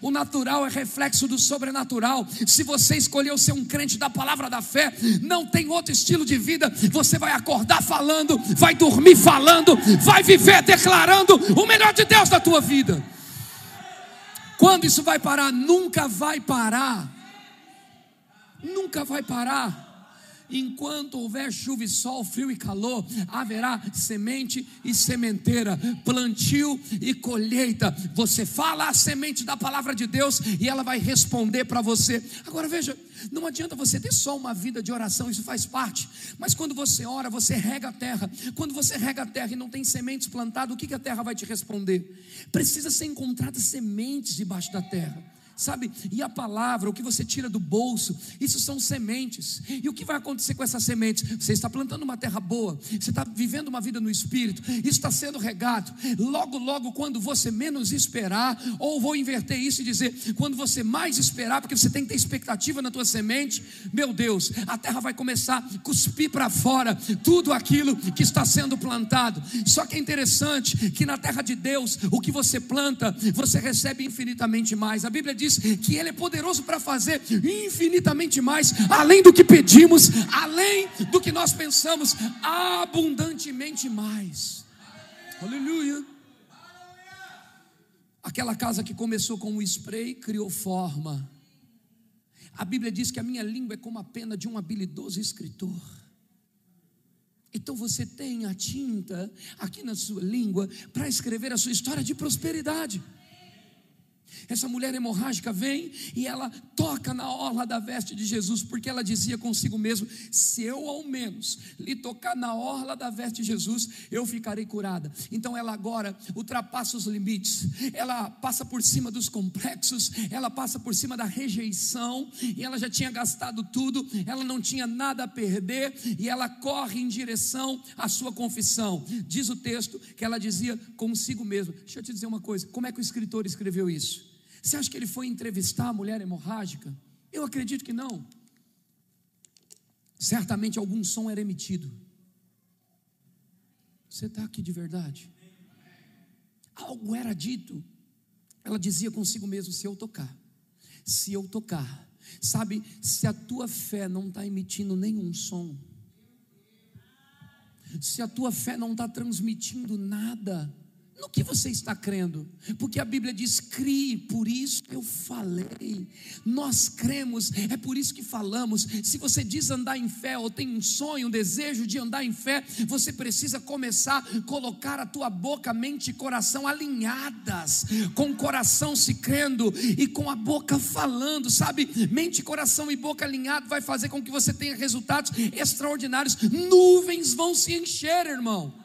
O natural é reflexo do sobrenatural. Se você escolheu ser um crente da palavra da fé, não tem outro estilo de vida. Você vai acordar falando, vai dormir falando, vai viver declarando o melhor de Deus na tua vida. Quando isso vai parar? Nunca vai parar. Nunca vai parar. Enquanto houver chuva e sol, frio e calor, haverá semente e sementeira, plantio e colheita. Você fala a semente da palavra de Deus e ela vai responder para você. Agora veja, não adianta você ter só uma vida de oração, isso faz parte. Mas quando você ora, você rega a terra. Quando você rega a terra e não tem sementes plantadas, o que a terra vai te responder? Precisa ser encontradas sementes debaixo da terra sabe? E a palavra, o que você tira do bolso, isso são sementes. E o que vai acontecer com essas sementes? Você está plantando uma terra boa, você está vivendo uma vida no espírito, isso está sendo regado. Logo, logo, quando você menos esperar, ou vou inverter isso e dizer, quando você mais esperar, porque você tem que ter expectativa na tua semente, meu Deus, a terra vai começar a cuspir para fora tudo aquilo que está sendo plantado. Só que é interessante que na terra de Deus, o que você planta, você recebe infinitamente mais. A Bíblia diz diz que Ele é poderoso para fazer infinitamente mais, além do que pedimos, além do que nós pensamos, abundantemente mais. Aleluia. Aquela casa que começou com um spray criou forma. A Bíblia diz que a minha língua é como a pena de um habilidoso escritor. Então você tem a tinta aqui na sua língua para escrever a sua história de prosperidade. Essa mulher hemorrágica vem e ela toca na orla da veste de Jesus, porque ela dizia consigo mesmo: se eu ao menos lhe tocar na orla da veste de Jesus, eu ficarei curada. Então ela agora ultrapassa os limites, ela passa por cima dos complexos, ela passa por cima da rejeição, e ela já tinha gastado tudo, ela não tinha nada a perder, e ela corre em direção à sua confissão. Diz o texto que ela dizia consigo mesmo: deixa eu te dizer uma coisa, como é que o escritor escreveu isso? Você acha que ele foi entrevistar a mulher hemorrágica? Eu acredito que não. Certamente algum som era emitido. Você está aqui de verdade? Algo era dito. Ela dizia consigo mesmo: se eu tocar, se eu tocar, sabe, se a tua fé não está emitindo nenhum som, se a tua fé não está transmitindo nada, no que você está crendo? Porque a Bíblia diz: crie, por isso eu falei. Nós cremos, é por isso que falamos. Se você diz andar em fé, ou tem um sonho, um desejo de andar em fé, você precisa começar a colocar a tua boca, mente e coração alinhadas, com o coração se crendo e com a boca falando, sabe? Mente, coração e boca alinhado vai fazer com que você tenha resultados extraordinários. Nuvens vão se encher, irmão.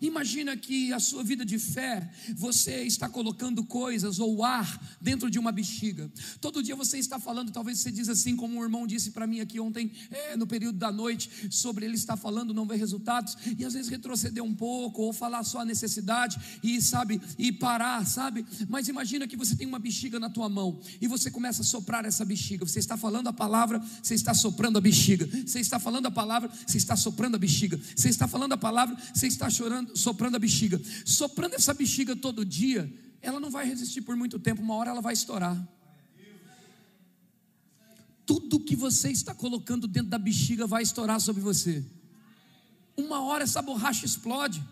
Imagina que a sua vida de fé, você está colocando coisas ou ar dentro de uma bexiga. Todo dia você está falando, talvez você diz assim, como um irmão disse para mim aqui ontem, é, no período da noite, sobre ele estar falando, não ver resultados, e às vezes retroceder um pouco, ou falar só a necessidade, e sabe, e parar, sabe? Mas imagina que você tem uma bexiga na tua mão, e você começa a soprar essa bexiga. Você está falando a palavra, você está soprando a bexiga. Você está falando a palavra, você está soprando a bexiga. Você está falando a palavra, você está chorando soprando, soprando a bexiga. Soprando essa bexiga todo dia, ela não vai resistir por muito tempo, uma hora ela vai estourar. Tudo que você está colocando dentro da bexiga vai estourar sobre você. uma hora essa borracha explode.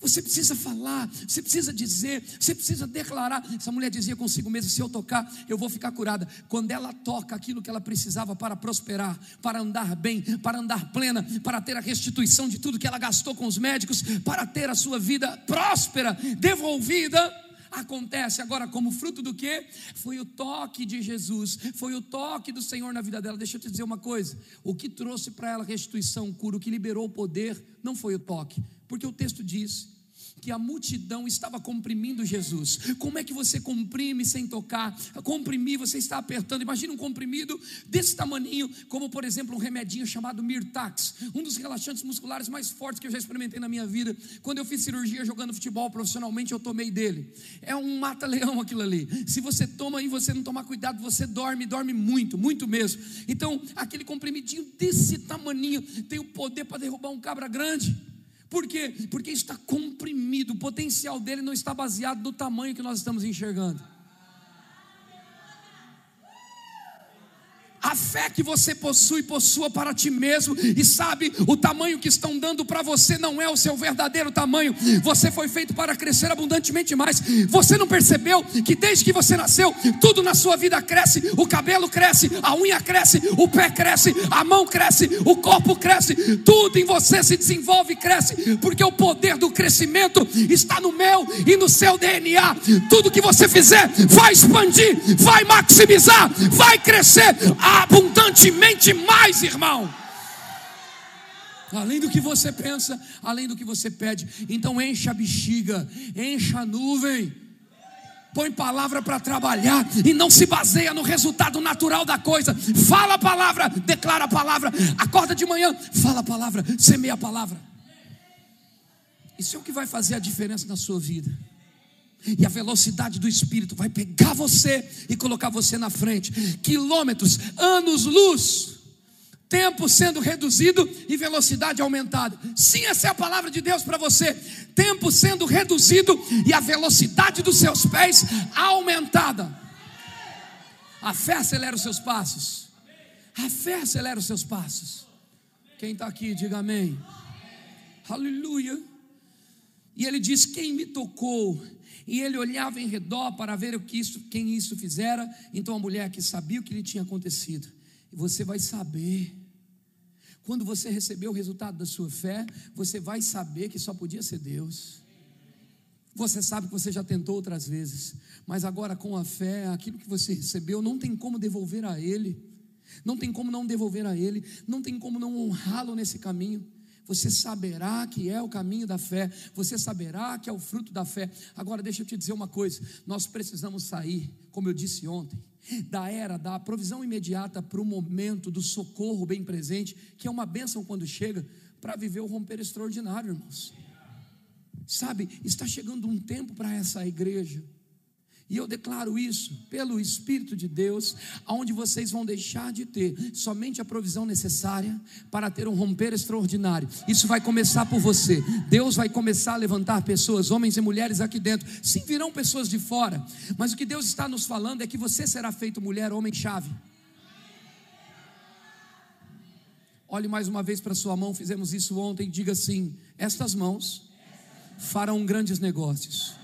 Você precisa falar, você precisa dizer, você precisa declarar. Essa mulher dizia consigo mesma: se eu tocar, eu vou ficar curada. Quando ela toca aquilo que ela precisava para prosperar, para andar bem, para andar plena, para ter a restituição de tudo que ela gastou com os médicos, para ter a sua vida próspera, devolvida, acontece agora como fruto do que? Foi o toque de Jesus, foi o toque do Senhor na vida dela. Deixa eu te dizer uma coisa: o que trouxe para ela restituição, cura, o que liberou o poder, não foi o toque, porque o texto diz que a multidão estava comprimindo Jesus. Como é que você comprime sem tocar? Comprimir, você está apertando. Imagina um comprimido desse tamaninho, como por exemplo um remedinho chamado Mirtax, um dos relaxantes musculares mais fortes que eu já experimentei na minha vida. Quando eu fiz cirurgia jogando futebol profissionalmente, eu tomei dele. É um mata-leão aquilo ali. Se você toma e você não tomar cuidado, você dorme, dorme muito, muito mesmo. Então, aquele comprimidinho desse tamaninho tem o poder para derrubar um cabra grande. Por quê? Porque está comprimido, o potencial dele não está baseado no tamanho que nós estamos enxergando. A fé que você possui, possua para ti mesmo, e sabe, o tamanho que estão dando para você não é o seu verdadeiro tamanho. Você foi feito para crescer abundantemente mais. Você não percebeu que desde que você nasceu, tudo na sua vida cresce: o cabelo cresce, a unha cresce, o pé cresce, a mão cresce, o corpo cresce, tudo em você se desenvolve e cresce, porque o poder do crescimento está no meu e no seu DNA. Tudo que você fizer vai expandir, vai maximizar, vai crescer abundantemente mais, irmão. Além do que você pensa, além do que você pede. Então encha a bexiga, encha a nuvem. Põe palavra para trabalhar e não se baseia no resultado natural da coisa. Fala a palavra, declara a palavra. Acorda de manhã, fala a palavra, semeia a palavra. Isso é o que vai fazer a diferença na sua vida. E a velocidade do Espírito vai pegar você e colocar você na frente. Quilômetros, anos-luz, tempo sendo reduzido e velocidade aumentada. Sim, essa é a palavra de Deus para você. Tempo sendo reduzido e a velocidade dos seus pés aumentada. A fé acelera os seus passos. A fé acelera os seus passos. Quem está aqui, diga amém. Aleluia. E ele diz: Quem me tocou? E ele olhava em redor para ver o que isso, quem isso fizera. Então a mulher que sabia o que lhe tinha acontecido. E você vai saber. Quando você receber o resultado da sua fé, você vai saber que só podia ser Deus. Você sabe que você já tentou outras vezes, mas agora com a fé, aquilo que você recebeu, não tem como devolver a Ele, não tem como não devolver a Ele, não tem como não honrá-lo nesse caminho você saberá que é o caminho da fé, você saberá que é o fruto da fé. Agora, deixa eu te dizer uma coisa: nós precisamos sair, como eu disse ontem, da era da provisão imediata para o momento do socorro bem presente, que é uma bênção quando chega, para viver o romper extraordinário, irmãos. Sabe, está chegando um tempo para essa igreja e eu declaro isso pelo Espírito de Deus, aonde vocês vão deixar de ter somente a provisão necessária para ter um romper extraordinário. Isso vai começar por você. Deus vai começar a levantar pessoas, homens e mulheres aqui dentro. Sim, virão pessoas de fora, mas o que Deus está nos falando é que você será feito mulher, homem chave. Olhe mais uma vez para sua mão, fizemos isso ontem, diga assim: estas mãos farão grandes negócios.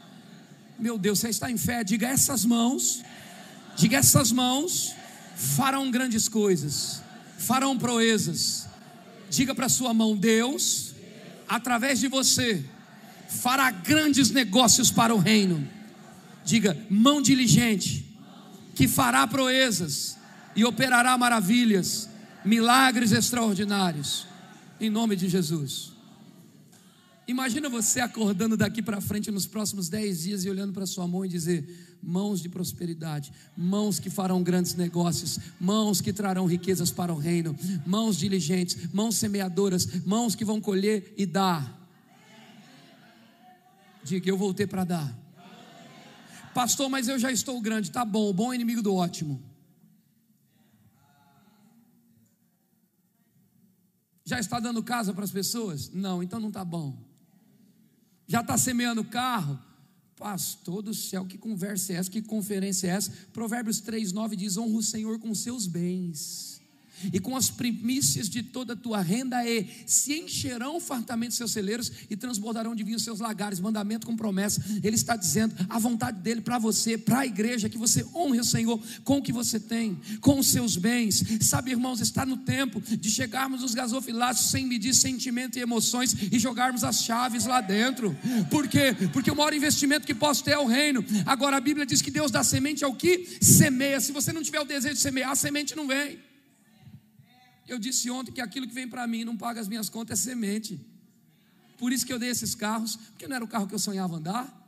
Meu Deus, você está em fé, diga essas mãos, diga essas mãos farão grandes coisas, farão proezas. Diga para sua mão, Deus, através de você, fará grandes negócios para o reino. Diga, mão diligente, que fará proezas e operará maravilhas, milagres extraordinários, em nome de Jesus. Imagina você acordando daqui para frente nos próximos dez dias e olhando para sua mão e dizer: mãos de prosperidade, mãos que farão grandes negócios, mãos que trarão riquezas para o reino, mãos diligentes, mãos semeadoras, mãos que vão colher e dar. Diga, eu voltei para dar. Pastor, mas eu já estou grande. Tá bom, o bom é inimigo do ótimo. Já está dando casa para as pessoas? Não, então não está bom. Já está semeando carro? Pastor do céu, que conversa é essa? Que conferência é essa? Provérbios 3, 9 diz: honra o Senhor com seus bens e com as primícias de toda a tua renda, e se encherão fartamente seus celeiros e transbordarão de vinho seus lagares. Mandamento com promessa. Ele está dizendo a vontade dele para você, para a igreja, que você honre o Senhor com o que você tem, com os seus bens. Sabe, irmãos, está no tempo de chegarmos nos gasofilácios sem medir sentimento e emoções e jogarmos as chaves lá dentro. Por quê? Porque o maior investimento que posso ter é o reino. Agora a Bíblia diz que Deus dá semente ao que semeia. Se você não tiver o desejo de semear, a semente não vem. Eu disse ontem que aquilo que vem para mim não paga as minhas contas é semente. Por isso que eu dei esses carros, porque não era o carro que eu sonhava andar.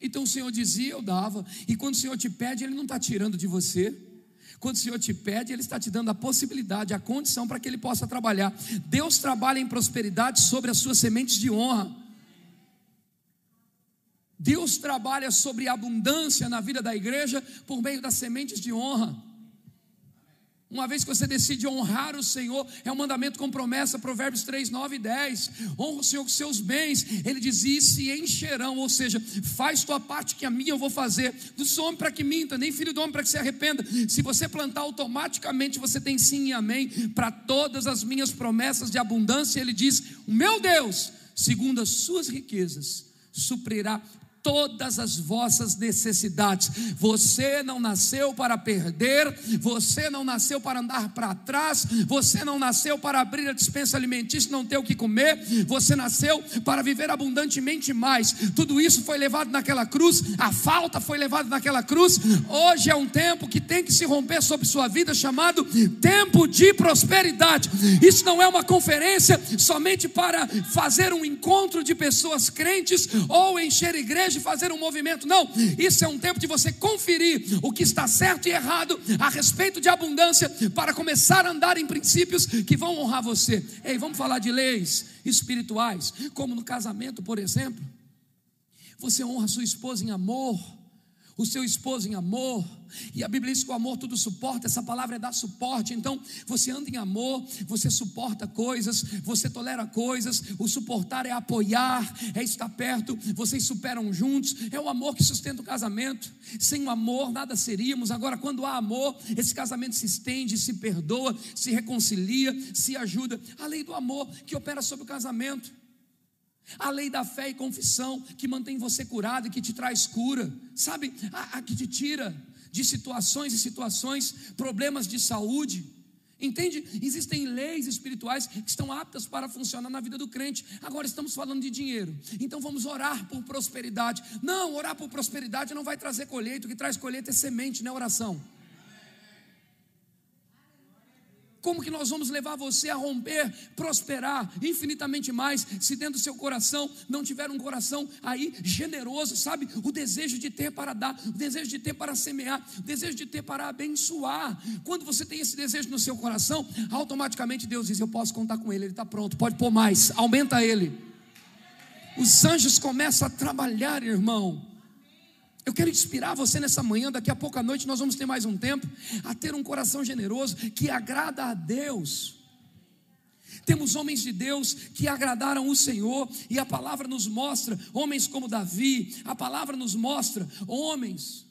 Então o Senhor dizia, eu dava. E quando o Senhor te pede, Ele não está tirando de você. Quando o Senhor te pede, Ele está te dando a possibilidade, a condição para que Ele possa trabalhar. Deus trabalha em prosperidade sobre as suas sementes de honra. Deus trabalha sobre abundância na vida da igreja por meio das sementes de honra. Uma vez que você decide honrar o Senhor, é um mandamento com promessa, Provérbios 3, 9 e 10. Honra o Senhor com seus bens, ele diz: e se encherão, ou seja, faz tua parte que a minha eu vou fazer. Do homem para que minta, nem filho do homem para que se arrependa. Se você plantar automaticamente, você tem sim e amém para todas as minhas promessas de abundância. Ele diz: O meu Deus, segundo as suas riquezas, suprirá todas as vossas necessidades. Você não nasceu para perder, você não nasceu para andar para trás, você não nasceu para abrir a dispensa alimentícia e não ter o que comer, você nasceu para viver abundantemente mais. Tudo isso foi levado naquela cruz, a falta foi levada naquela cruz. Hoje é um tempo que tem que se romper sobre sua vida, chamado tempo de prosperidade. Isso não é uma conferência somente para fazer um encontro de pessoas crentes ou encher igreja igreja e fazer um movimento. Não, isso é um tempo de você conferir o que está certo e errado a respeito de abundância para começar a andar em princípios que vão honrar você. Ei, vamos falar de leis espirituais, como no casamento, por exemplo. Você honra sua esposa em amor o seu esposo em amor, e a Bíblia diz que o amor tudo suporta, essa palavra é dar suporte, então você anda em amor, você suporta coisas, você tolera coisas, o suportar é apoiar, é estar perto, vocês superam juntos, é o amor que sustenta o casamento, sem o amor nada seríamos, agora quando há amor, esse casamento se estende, se perdoa, se reconcilia, se ajuda, a lei do amor que opera sobre o casamento, a lei da fé e confissão que mantém você curado e que te traz cura, sabe? A, a, que te tira de situações e situações, problemas de saúde. Entende? Existem leis espirituais que estão aptas para funcionar na vida do crente. Agora estamos falando de dinheiro. Então vamos orar por prosperidade. Não, orar por prosperidade não vai trazer colheita. O que traz colheita é semente, não é oração. Como que nós vamos levar você a romper, prosperar infinitamente mais, se dentro do seu coração não tiver um coração aí generoso, sabe? O desejo de ter para dar, o desejo de ter para semear, o desejo de ter para abençoar. Quando você tem esse desejo no seu coração, automaticamente Deus diz: Eu posso contar com ele, ele está pronto, pode pôr mais, aumenta ele. Os anjos começam a trabalhar, irmão. Quero inspirar você nessa manhã, daqui a pouco à noite nós vamos ter mais um tempo, a ter um coração generoso que agrada a Deus. Temos homens de Deus que agradaram o Senhor, e a palavra nos mostra homens como Davi, a palavra nos mostra homens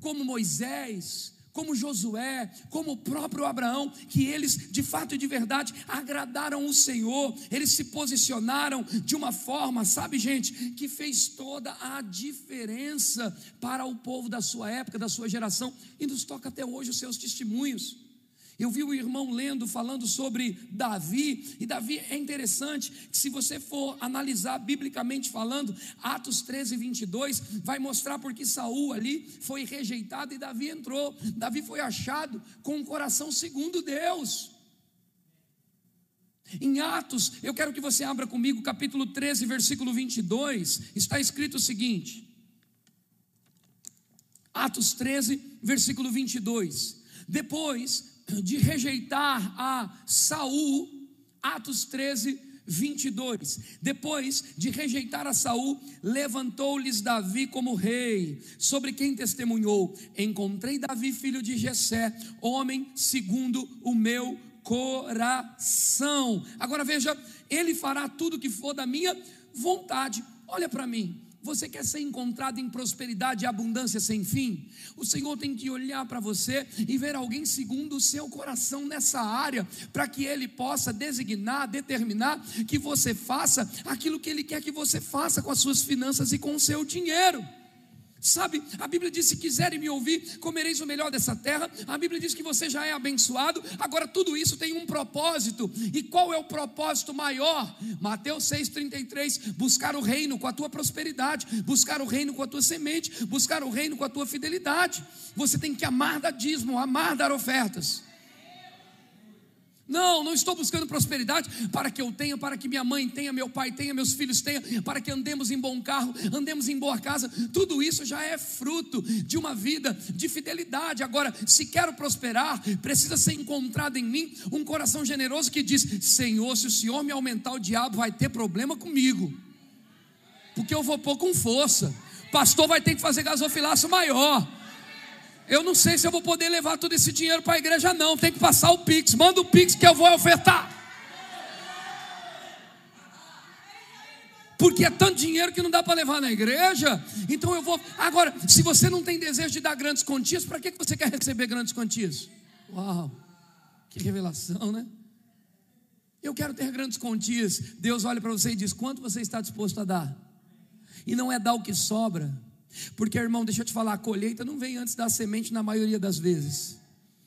como Moisés, como Josué, como o próprio Abraão, que eles de fato e de verdade agradaram o Senhor, eles se posicionaram de uma forma, sabe, gente, que fez toda a diferença para o povo da sua época, da sua geração, e nos toca até hoje os seus testemunhos. Eu vi o irmão lendo, falando sobre Davi, e Davi é interessante que, se você for analisar biblicamente falando, Atos 13, 22, vai mostrar porque Saul ali foi rejeitado e Davi entrou. Davi foi achado com um coração segundo Deus. Em Atos, eu quero que você abra comigo, capítulo 13, versículo 22, está escrito o seguinte: Atos 13, versículo 22. Depois de rejeitar a Saul, Atos 13, 22. Depois de rejeitar a Saul, levantou-lhes Davi como rei, sobre quem testemunhou: Encontrei Davi, filho de Jessé, homem segundo o meu coração. Agora veja, ele fará tudo que for da minha vontade. Olha para mim. Você quer ser encontrado em prosperidade e abundância sem fim? O Senhor tem que olhar para você e ver alguém segundo o seu coração nessa área, para que Ele possa designar, determinar que você faça aquilo que Ele quer que você faça com as suas finanças e com o seu dinheiro. Sabe, a Bíblia diz: se quiserem me ouvir, comereis o melhor dessa terra. A Bíblia diz que você já é abençoado. Agora, tudo isso tem um propósito. E qual é o propósito maior? Mateus 6,33: buscar o reino com a tua prosperidade, buscar o reino com a tua semente, buscar o reino com a tua fidelidade. Você tem que amar dar dízimo, amar dar ofertas. Não, não estou buscando prosperidade para que eu tenha, para que minha mãe tenha, meu pai tenha, meus filhos tenham, para que andemos em bom carro, andemos em boa casa. Tudo isso já é fruto de uma vida de fidelidade. Agora, se quero prosperar, precisa ser encontrado em mim um coração generoso que diz: Senhor, se o Senhor me aumentar, o diabo vai ter problema comigo, porque eu vou pôr com força. Pastor vai ter que fazer gasofilaço maior. Eu não sei se eu vou poder levar todo esse dinheiro para a igreja, não. Tem que passar o Pix. Manda o Pix que eu vou ofertar. Porque é tanto dinheiro que não dá para levar na igreja. Então eu vou. Agora, se você não tem desejo de dar grandes quantias, para que você quer receber grandes quantias? Uau, que revelação, né? Eu quero ter grandes quantias. Deus olha para você e diz: quanto você está disposto a dar? E não é dar o que sobra, porque, irmão, deixa eu te falar, a colheita não vem antes da semente na maioria das vezes.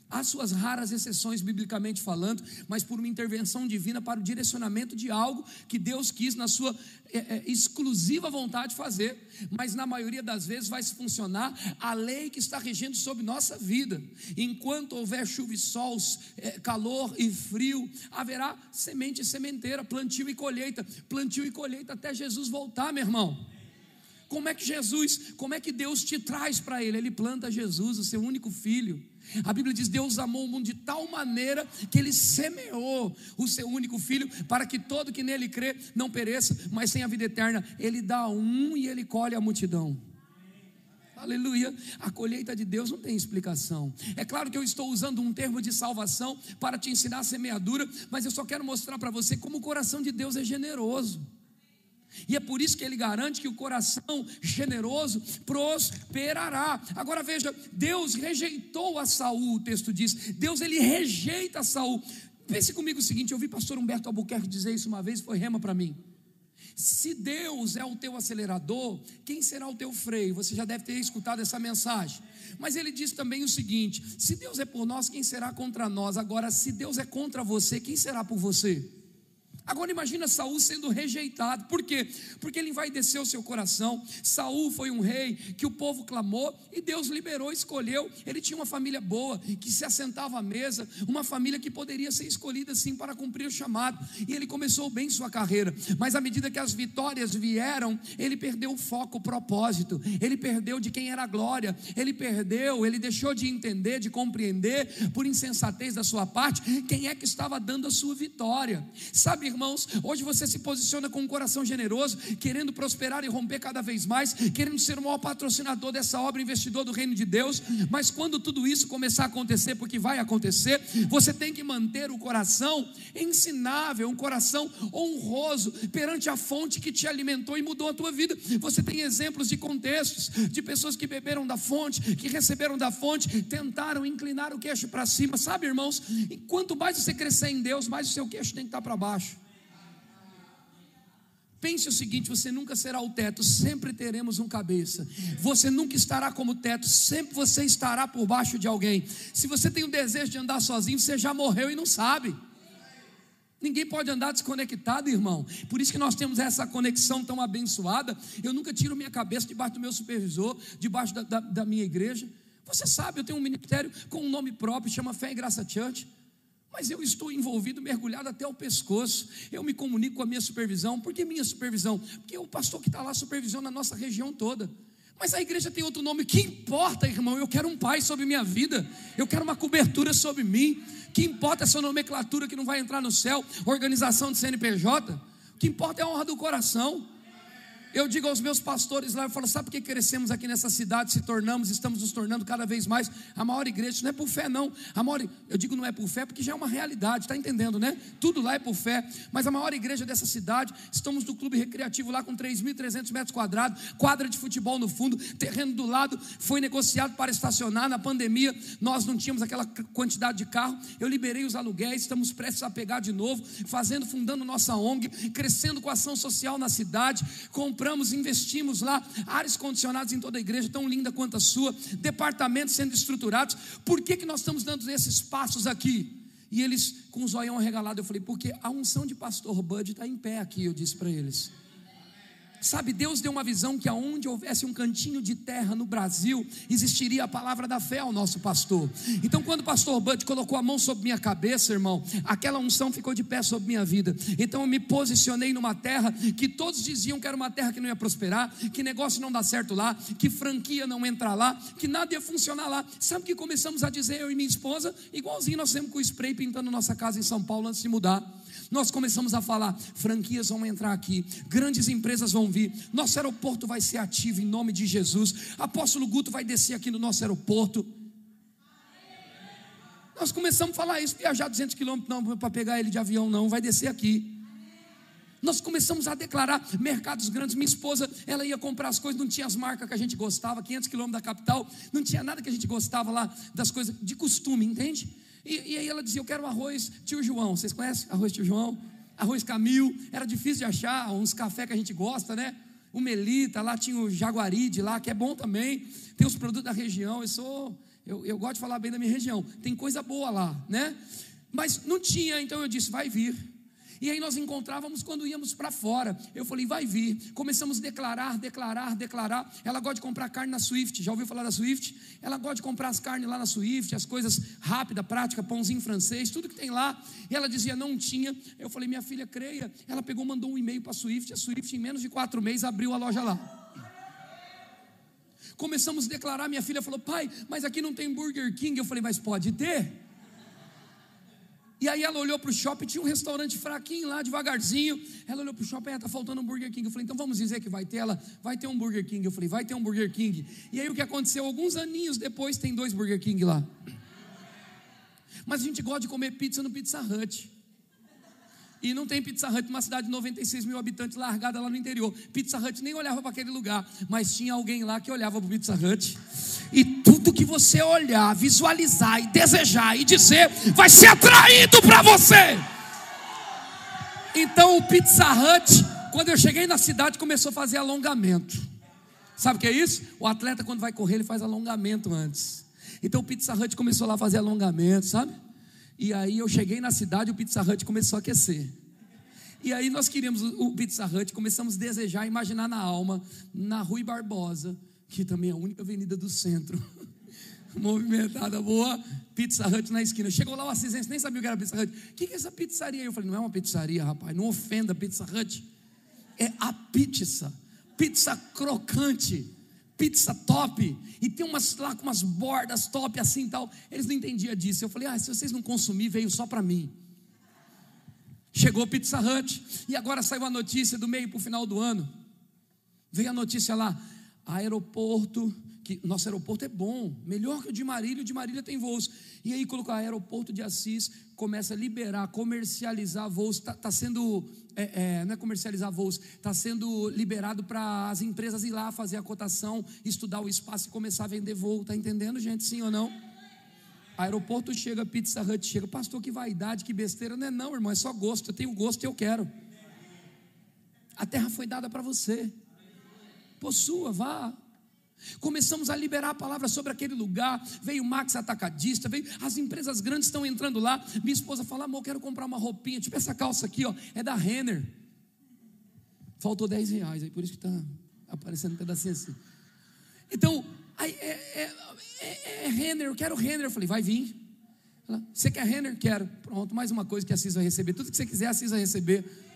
Há suas raras exceções, biblicamente falando, mas por uma intervenção divina para o direcionamento de algo que Deus quis, na sua é, é, exclusiva vontade, fazer. Mas na maioria das vezes vai funcionar a lei que está regendo sobre nossa vida. Enquanto houver chuva e sol, é, calor e frio, haverá semente e sementeira, plantio e colheita, plantio e colheita até Jesus voltar, meu irmão. Como é que Jesus, como é que Deus te traz para Ele? Ele planta Jesus, o seu único filho. A Bíblia diz: Deus amou o mundo de tal maneira que Ele semeou o seu único filho para que todo que nele crê não pereça, mas tenha a vida eterna. Ele dá um e Ele colhe a multidão. Aleluia. A colheita de Deus não tem explicação. É claro que eu estou usando um termo de salvação para te ensinar a semeadura, mas eu só quero mostrar para você como o coração de Deus é generoso. E é por isso que ele garante que o coração generoso prosperará. Agora veja, Deus rejeitou a Saul, o texto diz. Deus ele rejeita a Saul. Pense comigo o seguinte, eu vi pastor Humberto Albuquerque dizer isso uma vez, foi rema para mim. Se Deus é o teu acelerador, quem será o teu freio? Você já deve ter escutado essa mensagem. Mas ele diz também o seguinte: se Deus é por nós, quem será contra nós? Agora, se Deus é contra você, quem será por você? Agora imagina Saul sendo rejeitado. Por quê? Porque ele vai descer o seu coração. Saul foi um rei que o povo clamou e Deus liberou, escolheu. Ele tinha uma família boa, que se assentava à mesa, uma família que poderia ser escolhida sim para cumprir o chamado. E ele começou bem sua carreira. Mas à medida que as vitórias vieram, ele perdeu o foco, o propósito. Ele perdeu de quem era a glória. Ele perdeu, ele deixou de entender, de compreender por insensatez da sua parte, quem é que estava dando a sua vitória. Sabe, irmãos, hoje você se posiciona com um coração generoso, querendo prosperar e romper cada vez mais, querendo ser o maior patrocinador dessa obra, investidor do reino de Deus, mas quando tudo isso começar a acontecer, porque vai acontecer, você tem que manter o coração ensinável, um coração honroso perante a fonte que te alimentou e mudou a tua vida. Você tem exemplos de contextos, de pessoas que beberam da fonte, que receberam da fonte, tentaram inclinar o queixo para cima, sabe, irmãos? E quanto mais você crescer em Deus, mais o seu queixo tem que estar para baixo. Pense o seguinte: você nunca será o teto, sempre teremos um cabeça. Você nunca estará como teto, sempre você estará por baixo de alguém. Se você tem o desejo de andar sozinho, você já morreu e não sabe. Ninguém pode andar desconectado, irmão. Por isso que nós temos essa conexão tão abençoada. Eu nunca tiro minha cabeça debaixo do meu supervisor, debaixo da, da, da minha igreja. Você sabe, eu tenho um ministério com um nome próprio, chama Fé e Graça Church. Mas eu estou envolvido, mergulhado até o pescoço. Eu me comunico com a minha supervisão. Por que minha supervisão? Porque é o pastor que está lá supervisiona a nossa região toda. Mas a igreja tem outro nome. Que importa, irmão? Eu quero um pai sobre minha vida. Eu quero uma cobertura sobre mim. Que importa essa nomenclatura que não vai entrar no céu? Organização de CNPJ. O que importa é a honra do coração. Eu digo aos meus pastores lá, eu falo, sabe por que crescemos aqui nessa cidade, se tornamos, estamos nos tornando cada vez mais a maior igreja? Não é por fé, não. A maior, eu digo não é por fé, porque já é uma realidade, está entendendo, né? Tudo lá é por fé. Mas a maior igreja dessa cidade, estamos no clube recreativo lá com 3.300 metros quadrados, quadra de futebol no fundo, terreno do lado, foi negociado para estacionar. Na pandemia, nós não tínhamos aquela quantidade de carro. Eu liberei os aluguéis, estamos prestes a pegar de novo, fazendo, fundando nossa ONG, crescendo com ação social na cidade, compramos, investimos lá, áreas condicionadas em toda a igreja, tão linda quanto a sua, departamentos sendo estruturados. Por que, que nós estamos dando esses passos aqui? E eles, com o zoião regalado, eu falei, porque a unção de pastor Bud está em pé aqui, eu disse para eles. Sabe, Deus deu uma visão que aonde houvesse um cantinho de terra no Brasil, existiria a palavra da fé ao nosso pastor. Então, quando o pastor Bud colocou a mão sobre minha cabeça, irmão, aquela unção ficou de pé sobre minha vida. Então, eu me posicionei numa terra que todos diziam que era uma terra que não ia prosperar, que negócio não dá certo lá, que franquia não entra lá, que nada ia funcionar lá. Sabe o que começamos a dizer, eu e minha esposa? Igualzinho nós temos com o spray pintando nossa casa em São Paulo antes de mudar. Nós começamos a falar: franquias vão entrar aqui, grandes empresas vão vir, nosso aeroporto vai ser ativo em nome de Jesus. Apóstolo Guto vai descer aqui no nosso aeroporto. Nós começamos a falar isso, viajar 200 quilômetros, não, para pegar ele de avião, não, vai descer aqui. Nós começamos a declarar mercados grandes. Minha esposa, ela ia comprar as coisas, não tinha as marcas que a gente gostava, 500 quilômetros da capital, não tinha nada que a gente gostava lá das coisas de costume, entende? E, e aí ela dizia: Eu quero arroz tio João. Vocês conhecem arroz tio João? Arroz Camil. Era difícil de achar, uns café que a gente gosta, né? O Melita, lá tinha o Jaguaride lá, que é bom também. Tem os produtos da região. Eu sou. Eu, eu gosto de falar bem da minha região. Tem coisa boa lá, né? Mas não tinha, então eu disse: vai vir. E aí nós encontrávamos quando íamos para fora. Eu falei, vai vir. Começamos a declarar, declarar, declarar. Ela gosta de comprar carne na Swift. Já ouviu falar da Swift? Ela gosta de comprar as carnes lá na Swift, as coisas rápidas, práticas, pãozinho francês, tudo que tem lá. E ela dizia, não tinha. Eu falei, minha filha, creia. Ela pegou, mandou um e-mail para a Swift. A Swift, em menos de quatro meses, abriu a loja lá. Começamos a declarar. Minha filha falou, pai, mas aqui não tem Burger King. Eu falei, mas pode ter. E aí ela olhou para o shopping, tinha um restaurante fraquinho lá, devagarzinho. Ela olhou para o shopping, está faltando um Burger King. Eu falei, então vamos dizer que vai ter. Ela, vai ter um Burger King. Eu falei, vai ter um Burger King. E aí o que aconteceu? Alguns aninhos depois tem dois Burger King lá. Mas a gente gosta de comer pizza no Pizza Hut. E não tem Pizza Hut numa cidade de 96 mil habitantes largada lá no interior. Pizza Hut nem olhava para aquele lugar, mas tinha alguém lá que olhava para o Pizza Hut. E tudo que você olhar, visualizar e desejar e dizer, vai ser atraído para você. Então o Pizza Hut, quando eu cheguei na cidade, começou a fazer alongamento. Sabe o que é isso? O atleta, quando vai correr, ele faz alongamento antes. Então o Pizza Hut começou lá a fazer alongamento, sabe? E aí eu cheguei na cidade o Pizza Hut começou a aquecer. E aí nós queríamos o Pizza Hut, começamos a desejar, imaginar na alma, na Rui Barbosa, que também é a única avenida do centro, movimentada, boa, Pizza Hut na esquina. Chegou lá o assistente, nem sabia o que era Pizza Hut. O que é essa pizzaria? Eu falei, não é uma pizzaria, rapaz, não ofenda Pizza Hut. É a pizza, pizza crocante pizza top, e tem umas lá com umas bordas top assim e tal. Eles não entendiam disso. Eu falei, ah, se vocês não consumir, veio só para mim. Chegou Pizza Hut, e agora saiu a notícia do meio para o final do ano. Veio a notícia lá, aeroporto que nosso aeroporto é bom, melhor que o de Marília, o de Marília tem voos. E aí colocou aeroporto de Assis, começa a liberar, comercializar voos, está tá sendo, é, é, não é comercializar voos, está sendo liberado para as empresas ir lá fazer a cotação, estudar o espaço e começar a vender voo, está entendendo gente, sim ou não? Aeroporto chega, Pizza Hut chega, pastor, que vaidade, que besteira, não é não, irmão, é só gosto, eu tenho gosto e eu quero. A terra foi dada para você, possua, vá, Começamos a liberar a palavra sobre aquele lugar. Veio o Max Atacadista, veio as empresas grandes estão entrando lá. Minha esposa fala: "Amor, quero comprar uma roupinha, tipo essa calça aqui, ó, é da Renner". Faltou 10 reais, aí por isso que está aparecendo um pedacinho assim. Então, aí, é, é, é, é Renner, eu quero Renner. Eu falei: "Vai vir". Ela, "Você quer Renner?" "Quero". Pronto, mais uma coisa que a Cis vai receber. Tudo que você quiser, a Cis vai receber.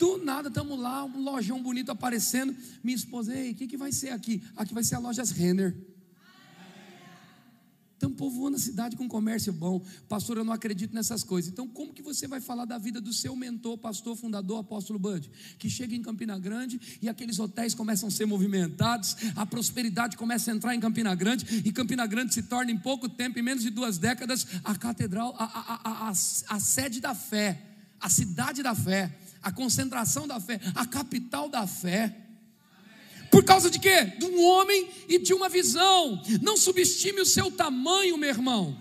Do nada, estamos lá, um lojão bonito aparecendo. Minha esposa, ei, o que, que vai ser aqui? Aqui vai ser a loja Renner. Estamos povoando a cidade com comércio bom. Pastor, eu não acredito nessas coisas. Então, como que você vai falar da vida do seu mentor, pastor, fundador, apóstolo Bud? Que chega em Campina Grande e aqueles hotéis começam a ser movimentados, a prosperidade começa a entrar em Campina Grande e Campina Grande se torna em pouco tempo, em menos de duas décadas, a catedral, a, a, a, a sede da fé, a cidade da fé, a concentração da fé, a capital da fé. Por causa de quê? De um homem e de uma visão. Não subestime o seu tamanho, meu irmão.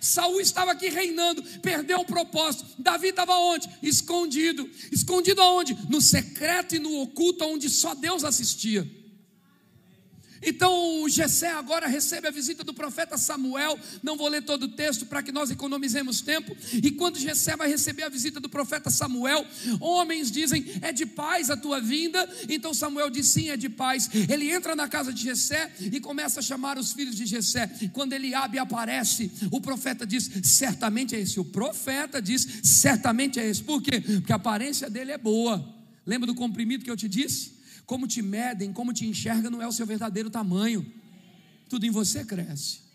Saul estava aqui reinando, perdeu o propósito. Davi estava onde? Escondido. Escondido aonde? No secreto e no oculto, onde só Deus assistia. Então Jessé agora recebe a visita do profeta Samuel. Não vou ler todo o texto para que nós economizemos tempo. E quando Jessé vai receber a visita do profeta Samuel, homens dizem: "É de paz a tua vinda?" Então Samuel diz: "Sim, é de paz". Ele entra na casa de Jessé e começa a chamar os filhos de Jessé. Quando Eliabe aparece, o profeta diz: "Certamente é esse". O profeta diz: "Certamente é esse". Por quê? Porque a aparência dele é boa. Lembra do comprimido que eu te disse? Como te medem, como te enxergam, não é o seu verdadeiro tamanho. Tudo em você cresce.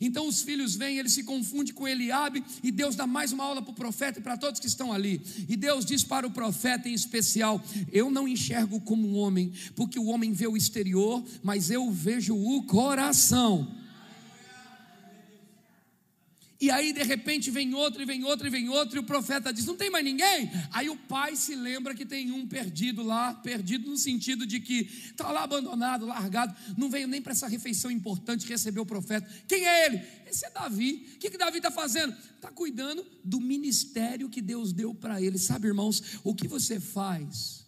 Então os filhos vêm, ele se confunde com Eliabe, e Deus dá mais uma aula para o profeta e para todos que estão ali. E Deus diz para o profeta em especial: Eu não enxergo como um homem, porque o homem vê o exterior, mas eu vejo o coração. E aí de repente vem outro, e vem outro, e vem outro, e o profeta diz: Não tem mais ninguém? Aí o pai se lembra que tem um perdido lá, perdido no sentido de que está lá abandonado, largado, não veio nem para essa refeição importante que recebeu o profeta. Quem é ele? Esse é Davi. O que, que Davi está fazendo? Está cuidando do ministério que Deus deu para ele. Sabe, irmãos, o que você faz?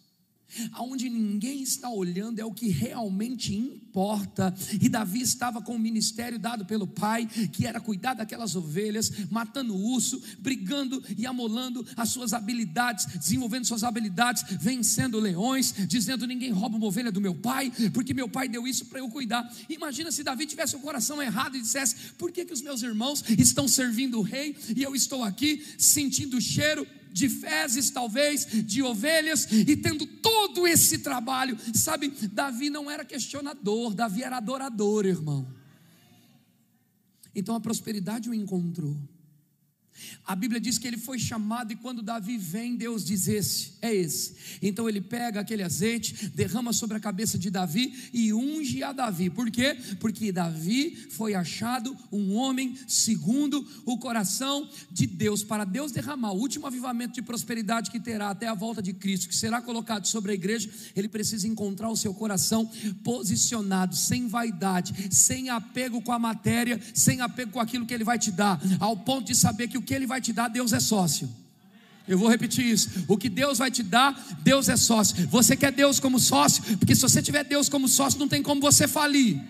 Aonde ninguém está olhando é o que realmente importa. E Davi estava com o ministério dado pelo pai, que era cuidar daquelas ovelhas, matando o urso, brigando e amolando as suas habilidades, desenvolvendo suas habilidades, vencendo leões, dizendo: ninguém rouba uma ovelha do meu pai, porque meu pai deu isso para eu cuidar. Imagina se Davi tivesse o coração errado e dissesse: por que, que os meus irmãos estão servindo o rei e eu estou aqui sentindo o cheiro de fezes, talvez, de ovelhas, e tendo todo esse trabalho, sabe? Davi não era questionador, Davi era adorador, irmão. Então a prosperidade o encontrou. A Bíblia diz que ele foi chamado e quando Davi vem, Deus diz: Esse, é esse. Então ele pega aquele azeite, derrama sobre a cabeça de Davi e unge a Davi. Por quê? Porque Davi foi achado um homem segundo o coração de Deus. Para Deus derramar o último avivamento de prosperidade que terá até a volta de Cristo, que será colocado sobre a igreja, ele precisa encontrar o seu coração posicionado, sem vaidade, sem apego com a matéria, sem apego com aquilo que ele vai te dar, ao ponto de saber que o que Ele vai te dar, Deus é sócio. Eu vou repetir isso. O que Deus vai te dar, Deus é sócio. Você quer Deus como sócio? Porque se você tiver Deus como sócio, não tem como você falir.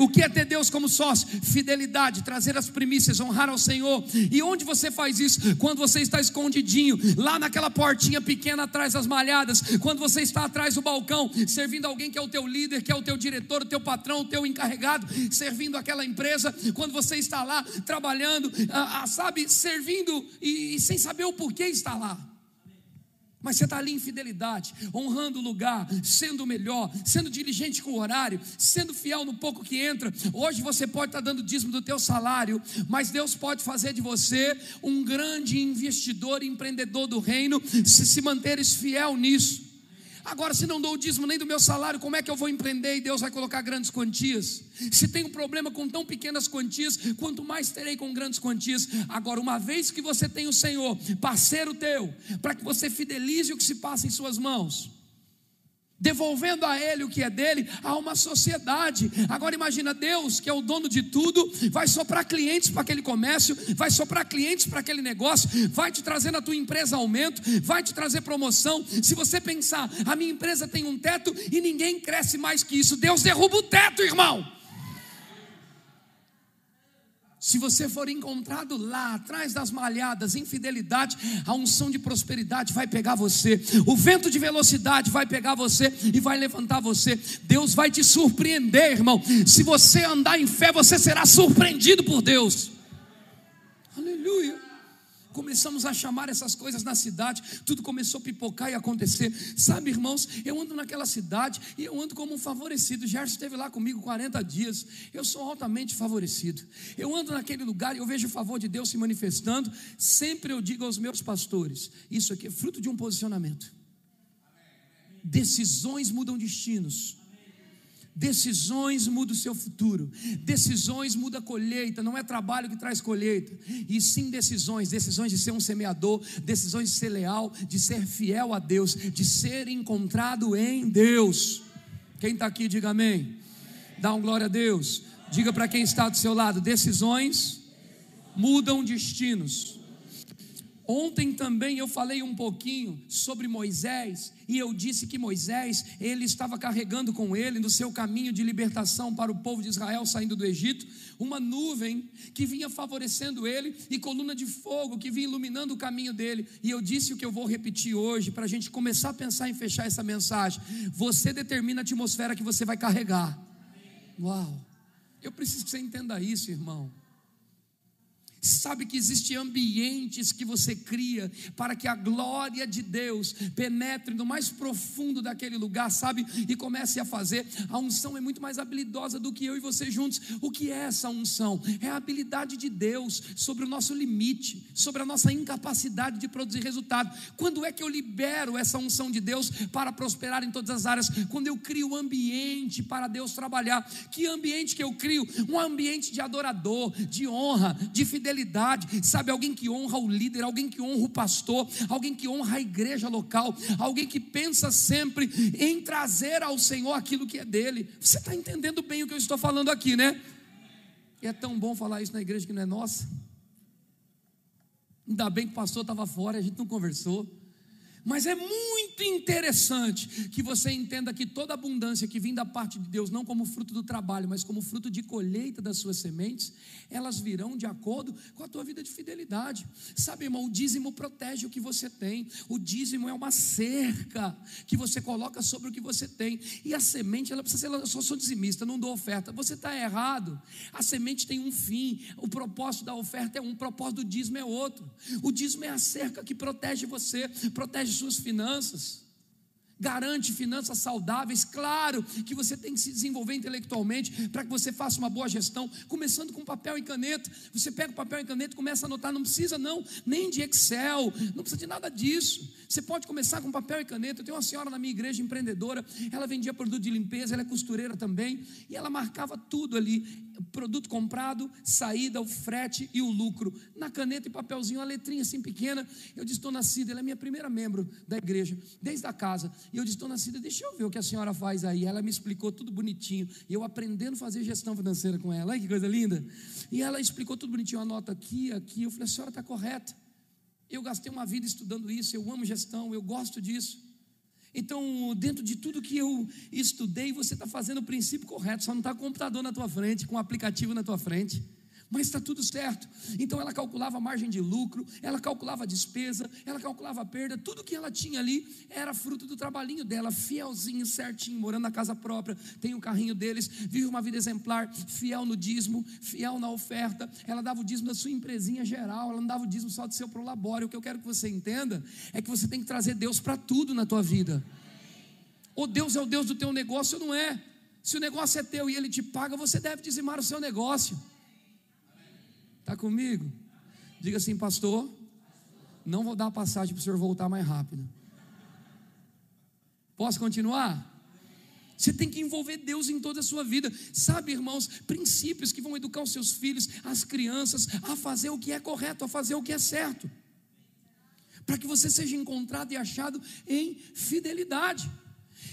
O que é ter Deus como sócio? Fidelidade, trazer as primícias, honrar ao Senhor. E onde você faz isso? Quando você está escondidinho, lá naquela portinha pequena atrás das malhadas, quando você está atrás do balcão, servindo alguém que é o teu líder, que é o teu diretor, o teu patrão, o teu encarregado, servindo aquela empresa, quando você está lá trabalhando, ah, ah, sabe, servindo e, e sem saber o porquê está lá. Mas você está ali em fidelidade, honrando o lugar, sendo o melhor, sendo diligente com o horário, sendo fiel no pouco que entra. Hoje você pode estar dando dízimo do teu salário, mas Deus pode fazer de você um grande investidor empreendedor do reino, se se manteres fiel nisso. Agora, se não dou o dízimo nem do meu salário, como é que eu vou empreender e Deus vai colocar grandes quantias? Se tenho problema com tão pequenas quantias, quanto mais terei com grandes quantias. Agora, uma vez que você tem o Senhor, parceiro teu, para que você fidelize o que se passa em suas mãos devolvendo a ele o que é dele, a uma sociedade. Agora imagina Deus, que é o dono de tudo, vai soprar clientes para aquele comércio, vai soprar clientes para aquele negócio, vai te trazer na tua empresa aumento, vai te trazer promoção. Se você pensar, a minha empresa tem um teto e ninguém cresce mais que isso, Deus derruba o teto, irmão. Se você for encontrado lá atrás das malhadas, infidelidade, a unção de prosperidade vai pegar você, o vento de velocidade vai pegar você e vai levantar você. Deus vai te surpreender, irmão. Se você andar em fé, você será surpreendido por Deus. Aleluia. Começamos a chamar essas coisas na cidade, tudo começou a pipocar e acontecer. Sabe, irmãos, eu ando naquela cidade e eu ando como um favorecido. Gerson esteve lá comigo 40 dias. Eu sou altamente favorecido. Eu ando naquele lugar e eu vejo o favor de Deus se manifestando. Sempre eu digo aos meus pastores: isso aqui é fruto de um posicionamento. Decisões mudam destinos. Decisões mudam o seu futuro. Decisões muda a colheita. Não é trabalho que traz colheita. E sim decisões. Decisões de ser um semeador. Decisões de ser leal. De ser fiel a Deus. De ser encontrado em Deus. Quem está aqui, diga amém. Dá um glória a Deus. Diga para quem está do seu lado: decisões mudam destinos. Ontem também eu falei um pouquinho sobre Moisés e eu disse que Moisés, ele estava carregando com ele no seu caminho de libertação para o povo de Israel saindo do Egito, uma nuvem que vinha favorecendo ele e coluna de fogo que vinha iluminando o caminho dele. E eu disse o que eu vou repetir hoje para a gente começar a pensar em fechar essa mensagem. Você determina a atmosfera que você vai carregar. Uau! Eu preciso que você entenda isso, irmão. Sabe que existem ambientes que você cria para que a glória de Deus penetre no mais profundo daquele lugar, sabe? E comece a fazer. A unção é muito mais habilidosa do que eu e você juntos. O que é essa unção? É a habilidade de Deus sobre o nosso limite, sobre a nossa incapacidade de produzir resultado. Quando é que eu libero essa unção de Deus para prosperar em todas as áreas? Quando eu crio um ambiente para Deus trabalhar. Que ambiente que eu crio? Um ambiente de adorador, de honra, de fidelidade fidelidade, sabe? Alguém que honra o líder, alguém que honra o pastor, alguém que honra a igreja local, alguém que pensa sempre em trazer ao Senhor aquilo que é dele. Você está entendendo bem o que eu estou falando aqui, né? E é tão bom falar isso na igreja que não é nossa. Ainda bem que o pastor estava fora, a gente não conversou. Mas é muito interessante que você entenda que toda abundância que vem da parte de Deus, não como fruto do trabalho, mas como fruto de colheita das suas sementes, elas virão de acordo com a tua vida de fidelidade. Sabe, irmão, o dízimo protege o que você tem. O dízimo é uma cerca que você coloca sobre o que você tem. E a semente, ela precisa ser, eu só sou dizimista, não dou oferta. Você está errado. A semente tem um fim. O propósito da oferta é um, o propósito do dízimo é outro. O dízimo é a cerca que protege você, protege suas finanças garante finanças saudáveis. Claro que você tem que se desenvolver intelectualmente para que você faça uma boa gestão, começando com papel e caneta. Você pega o papel e caneta e começa a anotar, não precisa não, nem de Excel, não precisa de nada disso. Você pode começar com papel e caneta. Eu tenho uma senhora na minha igreja empreendedora, ela vendia produto de limpeza, ela é costureira também, e ela marcava tudo ali, produto comprado, saída, o frete e o lucro. Na caneta e papelzinho, uma letrinha assim pequena. Eu disse, estou nascida, ela é minha primeira membro da igreja, desde a casa. E eu disse, Dona Cida, deixa eu ver o que a senhora faz aí. Ela me explicou tudo bonitinho. E eu aprendendo a fazer gestão financeira com ela. Olha que coisa linda. E ela explicou tudo bonitinho. Anota aqui, aqui. Eu falei, a senhora está correta. Eu gastei uma vida estudando isso. Eu amo gestão, eu gosto disso. Então, dentro de tudo que eu estudei, você está fazendo o princípio correto. Só não está com o computador na tua frente, com o aplicativo na tua frente mas está tudo certo. Então ela calculava a margem de lucro, ela calculava a despesa, ela calculava a perda, tudo que ela tinha ali era fruto do trabalhinho dela, fielzinho, certinho, morando na casa própria, tem o carrinho deles, vive uma vida exemplar, fiel no dízimo, fiel na oferta. Ela dava o dízimo da sua empresinha geral, ela não dava o dízimo só do seu prolabório. O que eu quero que você entenda é que você tem que trazer Deus para tudo na tua vida. Ou Deus é o Deus do teu negócio ou não é. Se o negócio é teu e ele te paga, você deve dizimar o seu negócio. Está comigo? Diga assim, pastor. Não vou dar passagem para o senhor voltar mais rápido. Posso continuar? Você tem que envolver Deus em toda a sua vida. Sabe, irmãos, princípios que vão educar os seus filhos, as crianças, a fazer o que é correto, a fazer o que é certo. Para que você seja encontrado e achado em fidelidade.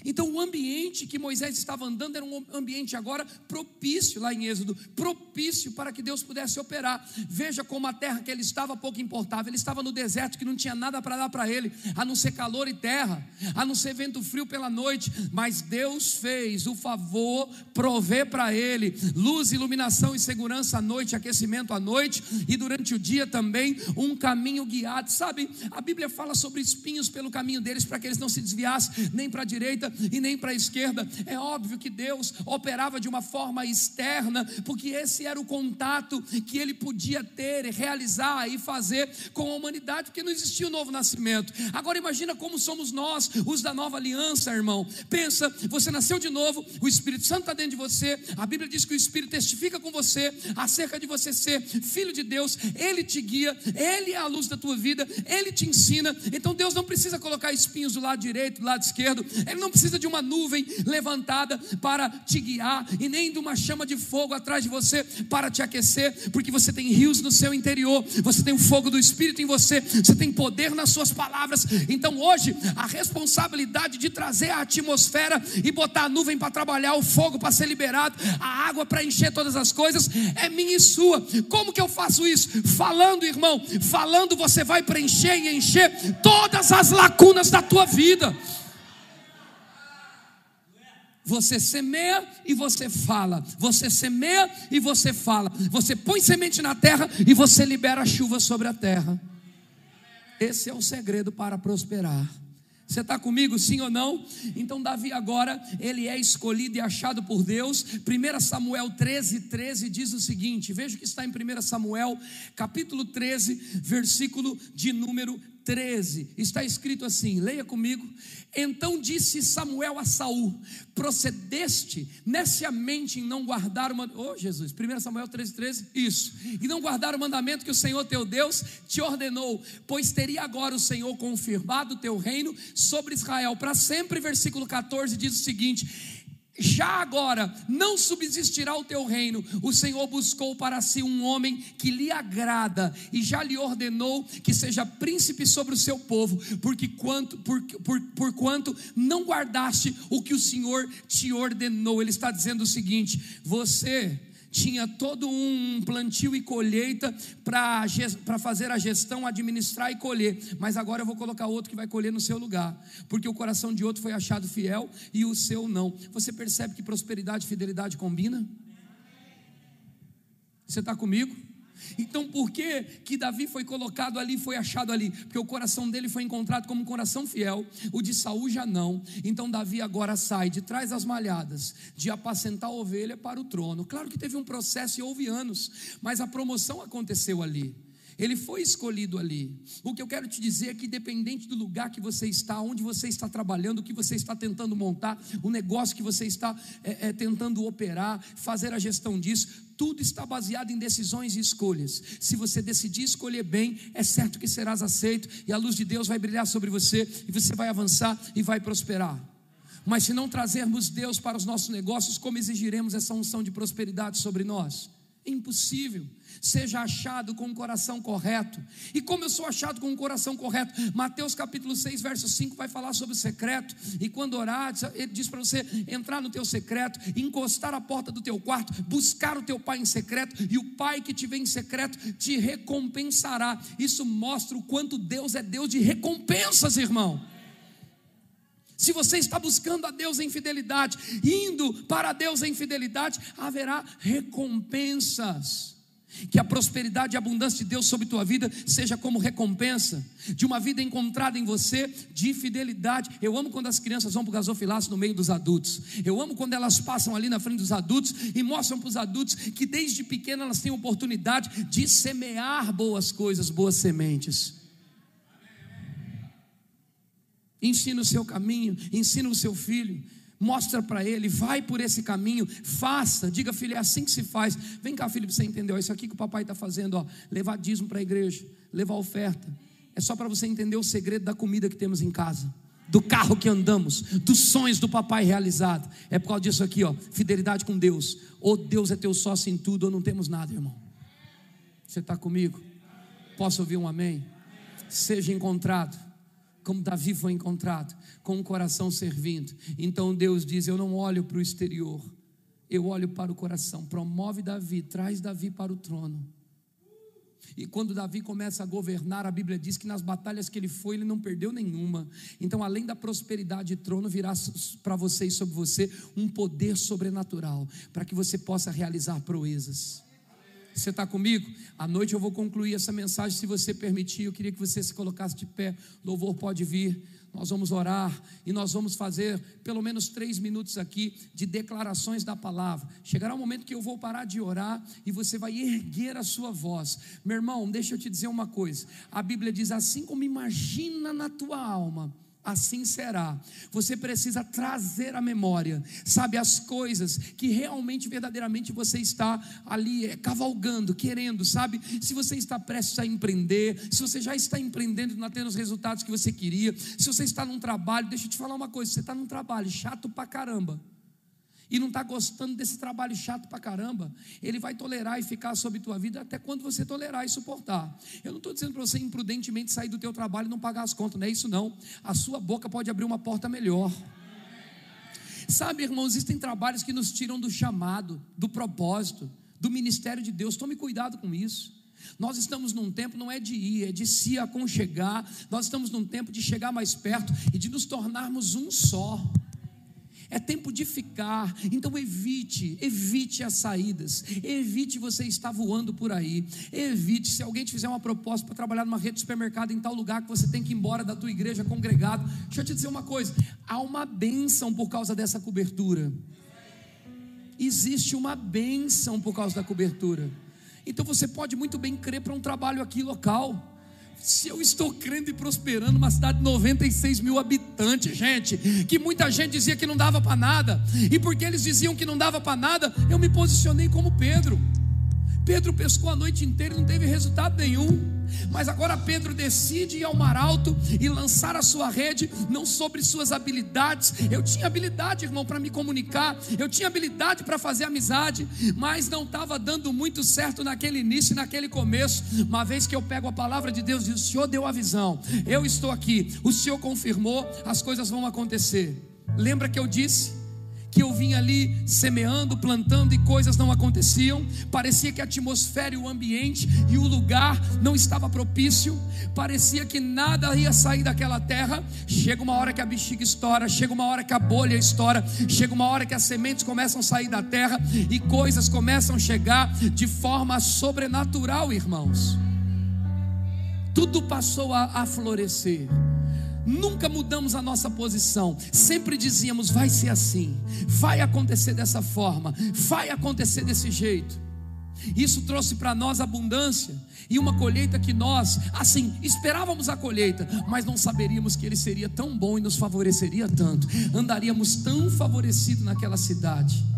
Então, o ambiente que Moisés estava andando era um ambiente agora propício, lá em Êxodo, propício para que Deus pudesse operar. Veja como a terra que ele estava pouco importava, ele estava no deserto que não tinha nada para dar para ele, a não ser calor e terra, a não ser vento frio pela noite, mas Deus fez o favor prover para ele luz, iluminação e segurança à noite, aquecimento à noite e durante o dia também um caminho guiado. Sabe, a Bíblia fala sobre espinhos pelo caminho deles para que eles não se desviassem nem para a direita direita e nem para a esquerda. É óbvio que Deus operava de uma forma externa, porque esse era o contato que ele podia ter, realizar e fazer com a humanidade, porque não existia o novo nascimento. Agora imagina como somos nós, os da nova aliança, irmão. Pensa, você nasceu de novo, o Espírito Santo está dentro de você, a Bíblia diz que o Espírito testifica com você acerca de você ser filho de Deus, ele te guia, ele é a luz da tua vida, ele te ensina. Então Deus não precisa colocar espinhos do lado direito, do lado esquerdo, ele não precisa de uma nuvem levantada para te guiar e nem de uma chama de fogo atrás de você para te aquecer, porque você tem rios no seu interior, você tem o fogo do Espírito em você, você tem poder nas suas palavras. Então hoje a responsabilidade de trazer a atmosfera e botar a nuvem para trabalhar, o fogo para ser liberado, a água para encher todas as coisas, é minha e sua. Como que eu faço isso? Falando, irmão, falando você vai preencher e encher todas as lacunas da tua vida. Você semeia e você fala. Você semeia e você fala. Você põe semente na terra e você libera a chuva sobre a terra. Esse é o segredo para prosperar. Você está comigo, sim ou não? Então, Davi agora, ele é escolhido e achado por Deus. 1 Samuel 13, 13 diz o seguinte: veja o que está em 1 Samuel, capítulo 13, versículo de número 13, está escrito assim, leia comigo. Então disse Samuel a Saul: Procedeste neciamente em não guardar o mandamento. Oh, Jesus, 1 Samuel 13, 13, isso. E não guardar o mandamento que o Senhor teu Deus te ordenou, pois teria agora o Senhor confirmado o teu reino sobre Israel para sempre. Versículo 14 diz o seguinte: já agora não subsistirá o teu reino. O Senhor buscou para si um homem que lhe agrada e já lhe ordenou que seja príncipe sobre o seu povo, porque quanto, por, por, por quanto não guardaste o que o Senhor te ordenou. Ele está dizendo o seguinte: você tinha todo um plantio e colheita para fazer a gestão, administrar e colher. Mas agora eu vou colocar outro que vai colher no seu lugar, porque o coração de outro foi achado fiel e o seu não. Você percebe que prosperidade e fidelidade combina? Você está comigo? Então, por que que Davi foi colocado ali, foi achado ali? Porque o coração dele foi encontrado como um coração fiel, o de Saul já não. Então, Davi agora sai de trás das malhadas, de apacentar a ovelha para o trono. Claro que teve um processo e houve anos, mas a promoção aconteceu ali. Ele foi escolhido ali. O que eu quero te dizer é que, independente do lugar que você está, onde você está trabalhando, o que você está tentando montar, o negócio que você está é, é, tentando operar, fazer a gestão disso, tudo está baseado em decisões e escolhas. Se você decidir escolher bem, é certo que serás aceito e a luz de Deus vai brilhar sobre você e você vai avançar e vai prosperar. Mas se não trazermos Deus para os nossos negócios, como exigiremos essa unção de prosperidade sobre nós? Impossível. Seja achado com o coração correto. E como eu sou achado com o coração correto? Mateus capítulo 6, verso 5 vai falar sobre o secreto. E quando orar, ele diz para você entrar no teu secreto, encostar a porta do teu quarto, buscar o teu pai em secreto, e o pai que te vê em secreto te recompensará. Isso mostra o quanto Deus é Deus de recompensas, irmão. Se você está buscando a Deus em fidelidade, indo para Deus em fidelidade, haverá recompensas. Que a prosperidade e a abundância de Deus sobre tua vida seja como recompensa de uma vida encontrada em você de fidelidade. Eu amo quando as crianças vão para o gasofilaço no meio dos adultos. Eu amo quando elas passam ali na frente dos adultos e mostram para os adultos que desde pequena elas têm oportunidade de semear boas coisas, boas sementes. Ensina o seu caminho, ensina o seu filho, mostra para ele, vai por esse caminho, faça, diga filho, é assim que se faz. Vem cá, filho, você entender, ó, isso aqui que o papai está fazendo, ó, levar dízimo para a igreja, levar oferta. É só para você entender o segredo da comida que temos em casa, do carro que andamos, dos sonhos do papai realizado. É por causa disso aqui, ó, fidelidade com Deus. Ou Deus é teu sócio em tudo, ou não temos nada, irmão. Você está comigo? Posso ouvir um amém? Seja encontrado como Davi foi encontrado, com o coração servindo. Então Deus diz: Eu não olho para o exterior, eu olho para o coração. Promove Davi, traz Davi para o trono. E quando Davi começa a governar, a Bíblia diz que nas batalhas que ele foi, ele não perdeu nenhuma. Então, além da prosperidade e trono, virá para você e sobre você um poder sobrenatural, para que você possa realizar proezas. Você está comigo? À noite eu vou concluir essa mensagem, se você permitir. Eu queria que você se colocasse de pé. Louvor pode vir. Nós vamos orar e nós vamos fazer pelo menos três minutos aqui de declarações da palavra. Chegará o um momento que eu vou parar de orar e você vai erguer a sua voz. Meu irmão, deixa eu te dizer uma coisa. A Bíblia diz assim como imagina na tua alma assim será. Você precisa trazer à memória, sabe, as coisas que realmente, verdadeiramente você está ali é, cavalgando, querendo, sabe? Se você está prestes a empreender, se você já está empreendendo e não tendo os resultados que você queria, se você está num trabalho, deixa eu te falar uma coisa: você está num trabalho chato pra caramba e não está gostando desse trabalho chato para caramba, ele vai tolerar e ficar sobre tua vida até quando você tolerar e suportar. Eu não estou dizendo para você imprudentemente sair do teu trabalho e não pagar as contas, não é isso não. A sua boca pode abrir uma porta melhor. Sabe, irmãos, existem trabalhos que nos tiram do chamado, do propósito, do ministério de Deus. Tome cuidado com isso. Nós estamos num tempo não é de ir, é de se aconchegar. Nós estamos num tempo de chegar mais perto e de nos tornarmos um só. É tempo de ficar, então evite, evite as saídas, evite você estar voando por aí, evite, se alguém te fizer uma proposta para trabalhar numa rede de supermercado em tal lugar que você tem que ir embora da tua igreja congregado, deixa eu te dizer uma coisa, há uma bênção por causa dessa cobertura, existe uma bênção por causa da cobertura, então você pode muito bem crer para um trabalho aqui local, se eu estou crendo e prosperando numa cidade de 96 mil habitantes, gente, que muita gente dizia que não dava para nada, e porque eles diziam que não dava para nada, eu me posicionei como Pedro. Pedro pescou a noite inteira e não teve resultado nenhum. Mas agora Pedro decide ir ao mar alto e lançar a sua rede, não sobre suas habilidades. Eu tinha habilidade, irmão, para me comunicar, eu tinha habilidade para fazer amizade, mas não estava dando muito certo naquele início, naquele começo. Uma vez que eu pego a palavra de Deus e o Senhor deu a visão, eu estou aqui, o Senhor confirmou, as coisas vão acontecer. Lembra que eu disse? Que eu vinha ali semeando, plantando e coisas não aconteciam. Parecia que a atmosfera e o ambiente e o lugar não estava propício. Parecia que nada ia sair daquela terra. Chega uma hora que a bexiga estoura, chega uma hora que a bolha estoura, chega uma hora que as sementes começam a sair da terra e coisas começam a chegar de forma sobrenatural, irmãos. Tudo passou a, a florescer nunca mudamos a nossa posição, sempre dizíamos: vai ser assim, vai acontecer dessa forma, vai acontecer desse jeito. Isso trouxe para nós abundância e uma colheita que nós, assim, esperávamos a colheita, mas não saberíamos que ele seria tão bom e nos favoreceria tanto, andaríamos tão favorecidos naquela cidade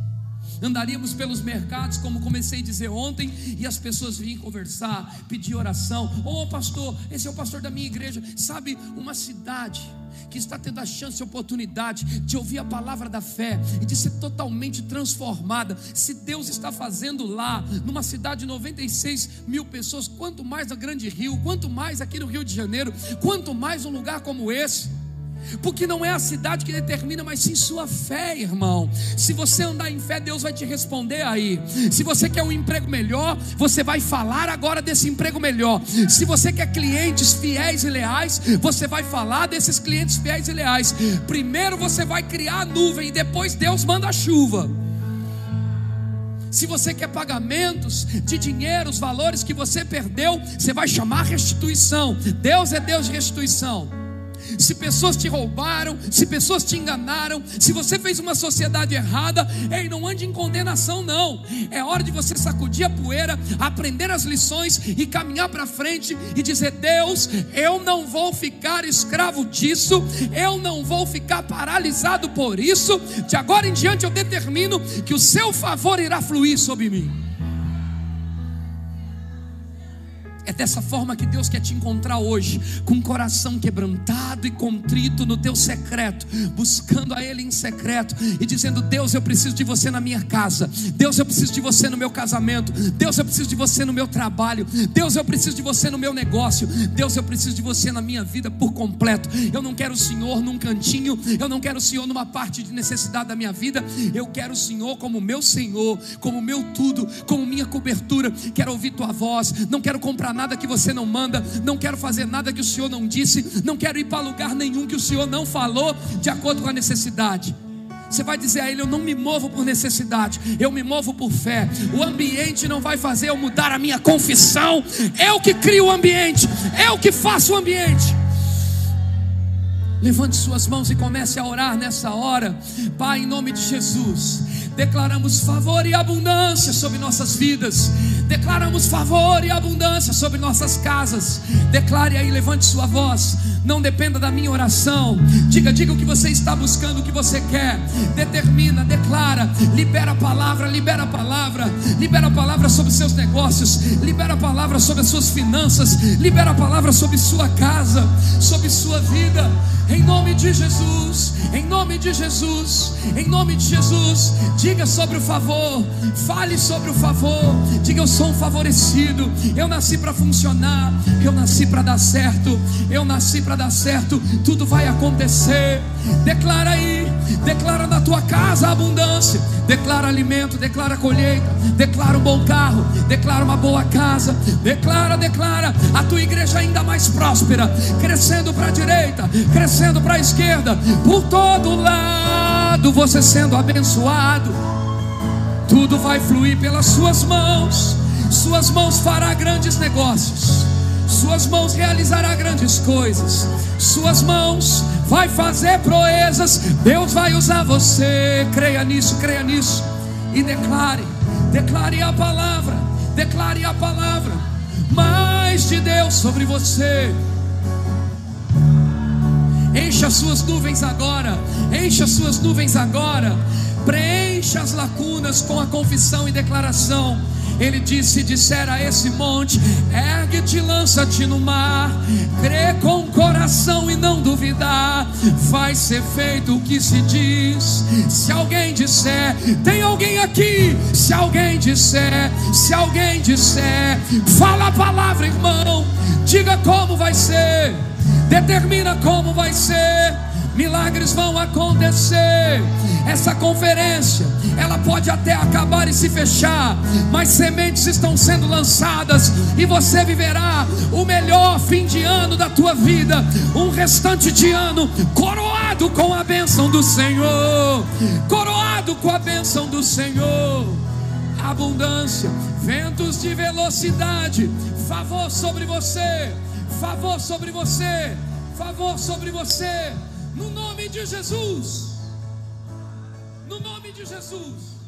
andaríamos pelos mercados, como comecei a dizer ontem, e as pessoas vinham conversar, pedir oração. Ô oh, pastor, esse é o pastor da minha igreja. Sabe, uma cidade que está tendo a chance e a oportunidade de ouvir a palavra da fé e de ser totalmente transformada. Se Deus está fazendo lá, numa cidade de 96 mil pessoas, quanto mais na Grande Rio, quanto mais aqui no Rio de Janeiro, quanto mais um lugar como esse porque não é a cidade que determina, mas sim sua fé, irmão. Se você andar em fé, Deus vai te responder aí. Se você quer um emprego melhor, você vai falar agora desse emprego melhor. Se você quer clientes fiéis e leais, você vai falar desses clientes fiéis e leais. Primeiro você vai criar a nuvem e depois Deus manda a chuva. Se você quer pagamentos de dinheiro, os valores que você perdeu, você vai chamar restituição. Deus é Deus de restituição se pessoas te roubaram, se pessoas te enganaram, se você fez uma sociedade errada, ei, não ande em condenação, não. É hora de você sacudir a poeira, aprender as lições e caminhar para frente e dizer: Deus, eu não vou ficar escravo disso, eu não vou ficar paralisado por isso. De agora em diante eu determino que o seu favor irá fluir sobre mim. É dessa forma que Deus quer te encontrar hoje, com um coração quebrantado e contrito no teu secreto, buscando a Ele em secreto e dizendo: Deus, eu preciso de você na minha casa, Deus, eu preciso de você no meu casamento, Deus, eu preciso de você no meu trabalho, Deus, eu preciso de você no meu negócio, Deus, eu preciso de você na minha vida por completo. Eu não quero o Senhor num cantinho, eu não quero o Senhor numa parte de necessidade da minha vida, eu quero o Senhor como meu Senhor, como meu tudo, como minha cobertura. Quero ouvir tua voz, não quero comprar nada que você não manda, não quero fazer nada que o Senhor não disse, não quero ir para lugar nenhum que o Senhor não falou, de acordo com a necessidade. Você vai dizer a Ele: Eu não me movo por necessidade, eu me movo por fé. O ambiente não vai fazer eu mudar a minha confissão. Eu que crio o ambiente, eu que faço o ambiente. Levante suas mãos e comece a orar nessa hora, Pai, em nome de Jesus. Declaramos favor e abundância sobre nossas vidas. Declaramos favor e abundância sobre nossas casas. Declare aí, levante sua voz. Não dependa da minha oração. Diga, diga o que você está buscando, o que você quer. Determina, declara, libera a palavra, libera a palavra, libera a palavra sobre seus negócios, libera a palavra sobre as suas finanças, libera a palavra sobre sua casa, sobre sua vida. Em nome de Jesus, em nome de Jesus, em nome de Jesus. Diga sobre o favor, fale sobre o favor. Diga eu sou um favorecido. Eu nasci para funcionar, eu nasci para dar certo. Eu nasci para dar certo. Tudo vai acontecer. Declara aí, declara na tua casa abundância. Declara alimento, declara colheita, declara um bom carro, declara uma boa casa. Declara, declara a tua igreja ainda mais próspera, crescendo para a direita, crescendo para a esquerda, por todo lado você sendo abençoado. Tudo vai fluir pelas suas mãos. Suas mãos fará grandes negócios. Suas mãos realizará grandes coisas. Suas mãos vai fazer proezas. Deus vai usar você. Creia nisso, creia nisso. E declare, declare a palavra. Declare a palavra. Mais de Deus sobre você. Encha as suas nuvens agora. Encha as suas nuvens agora. Preencha as lacunas com a confissão e declaração. Ele disse: disser a esse monte: ergue-te, lança-te no mar, crê com o coração e não duvidar, vai ser feito o que se diz. Se alguém disser, tem alguém aqui? Se alguém disser, se alguém disser, fala a palavra, irmão, diga como vai ser, determina como vai ser milagres vão acontecer. Essa conferência, ela pode até acabar e se fechar, mas sementes estão sendo lançadas e você viverá o melhor fim de ano da tua vida, um restante de ano coroado com a bênção do Senhor, coroado com a bênção do Senhor. Abundância, ventos de velocidade, favor sobre você, favor sobre você, favor sobre você. No nome de Jesus. No nome de Jesus.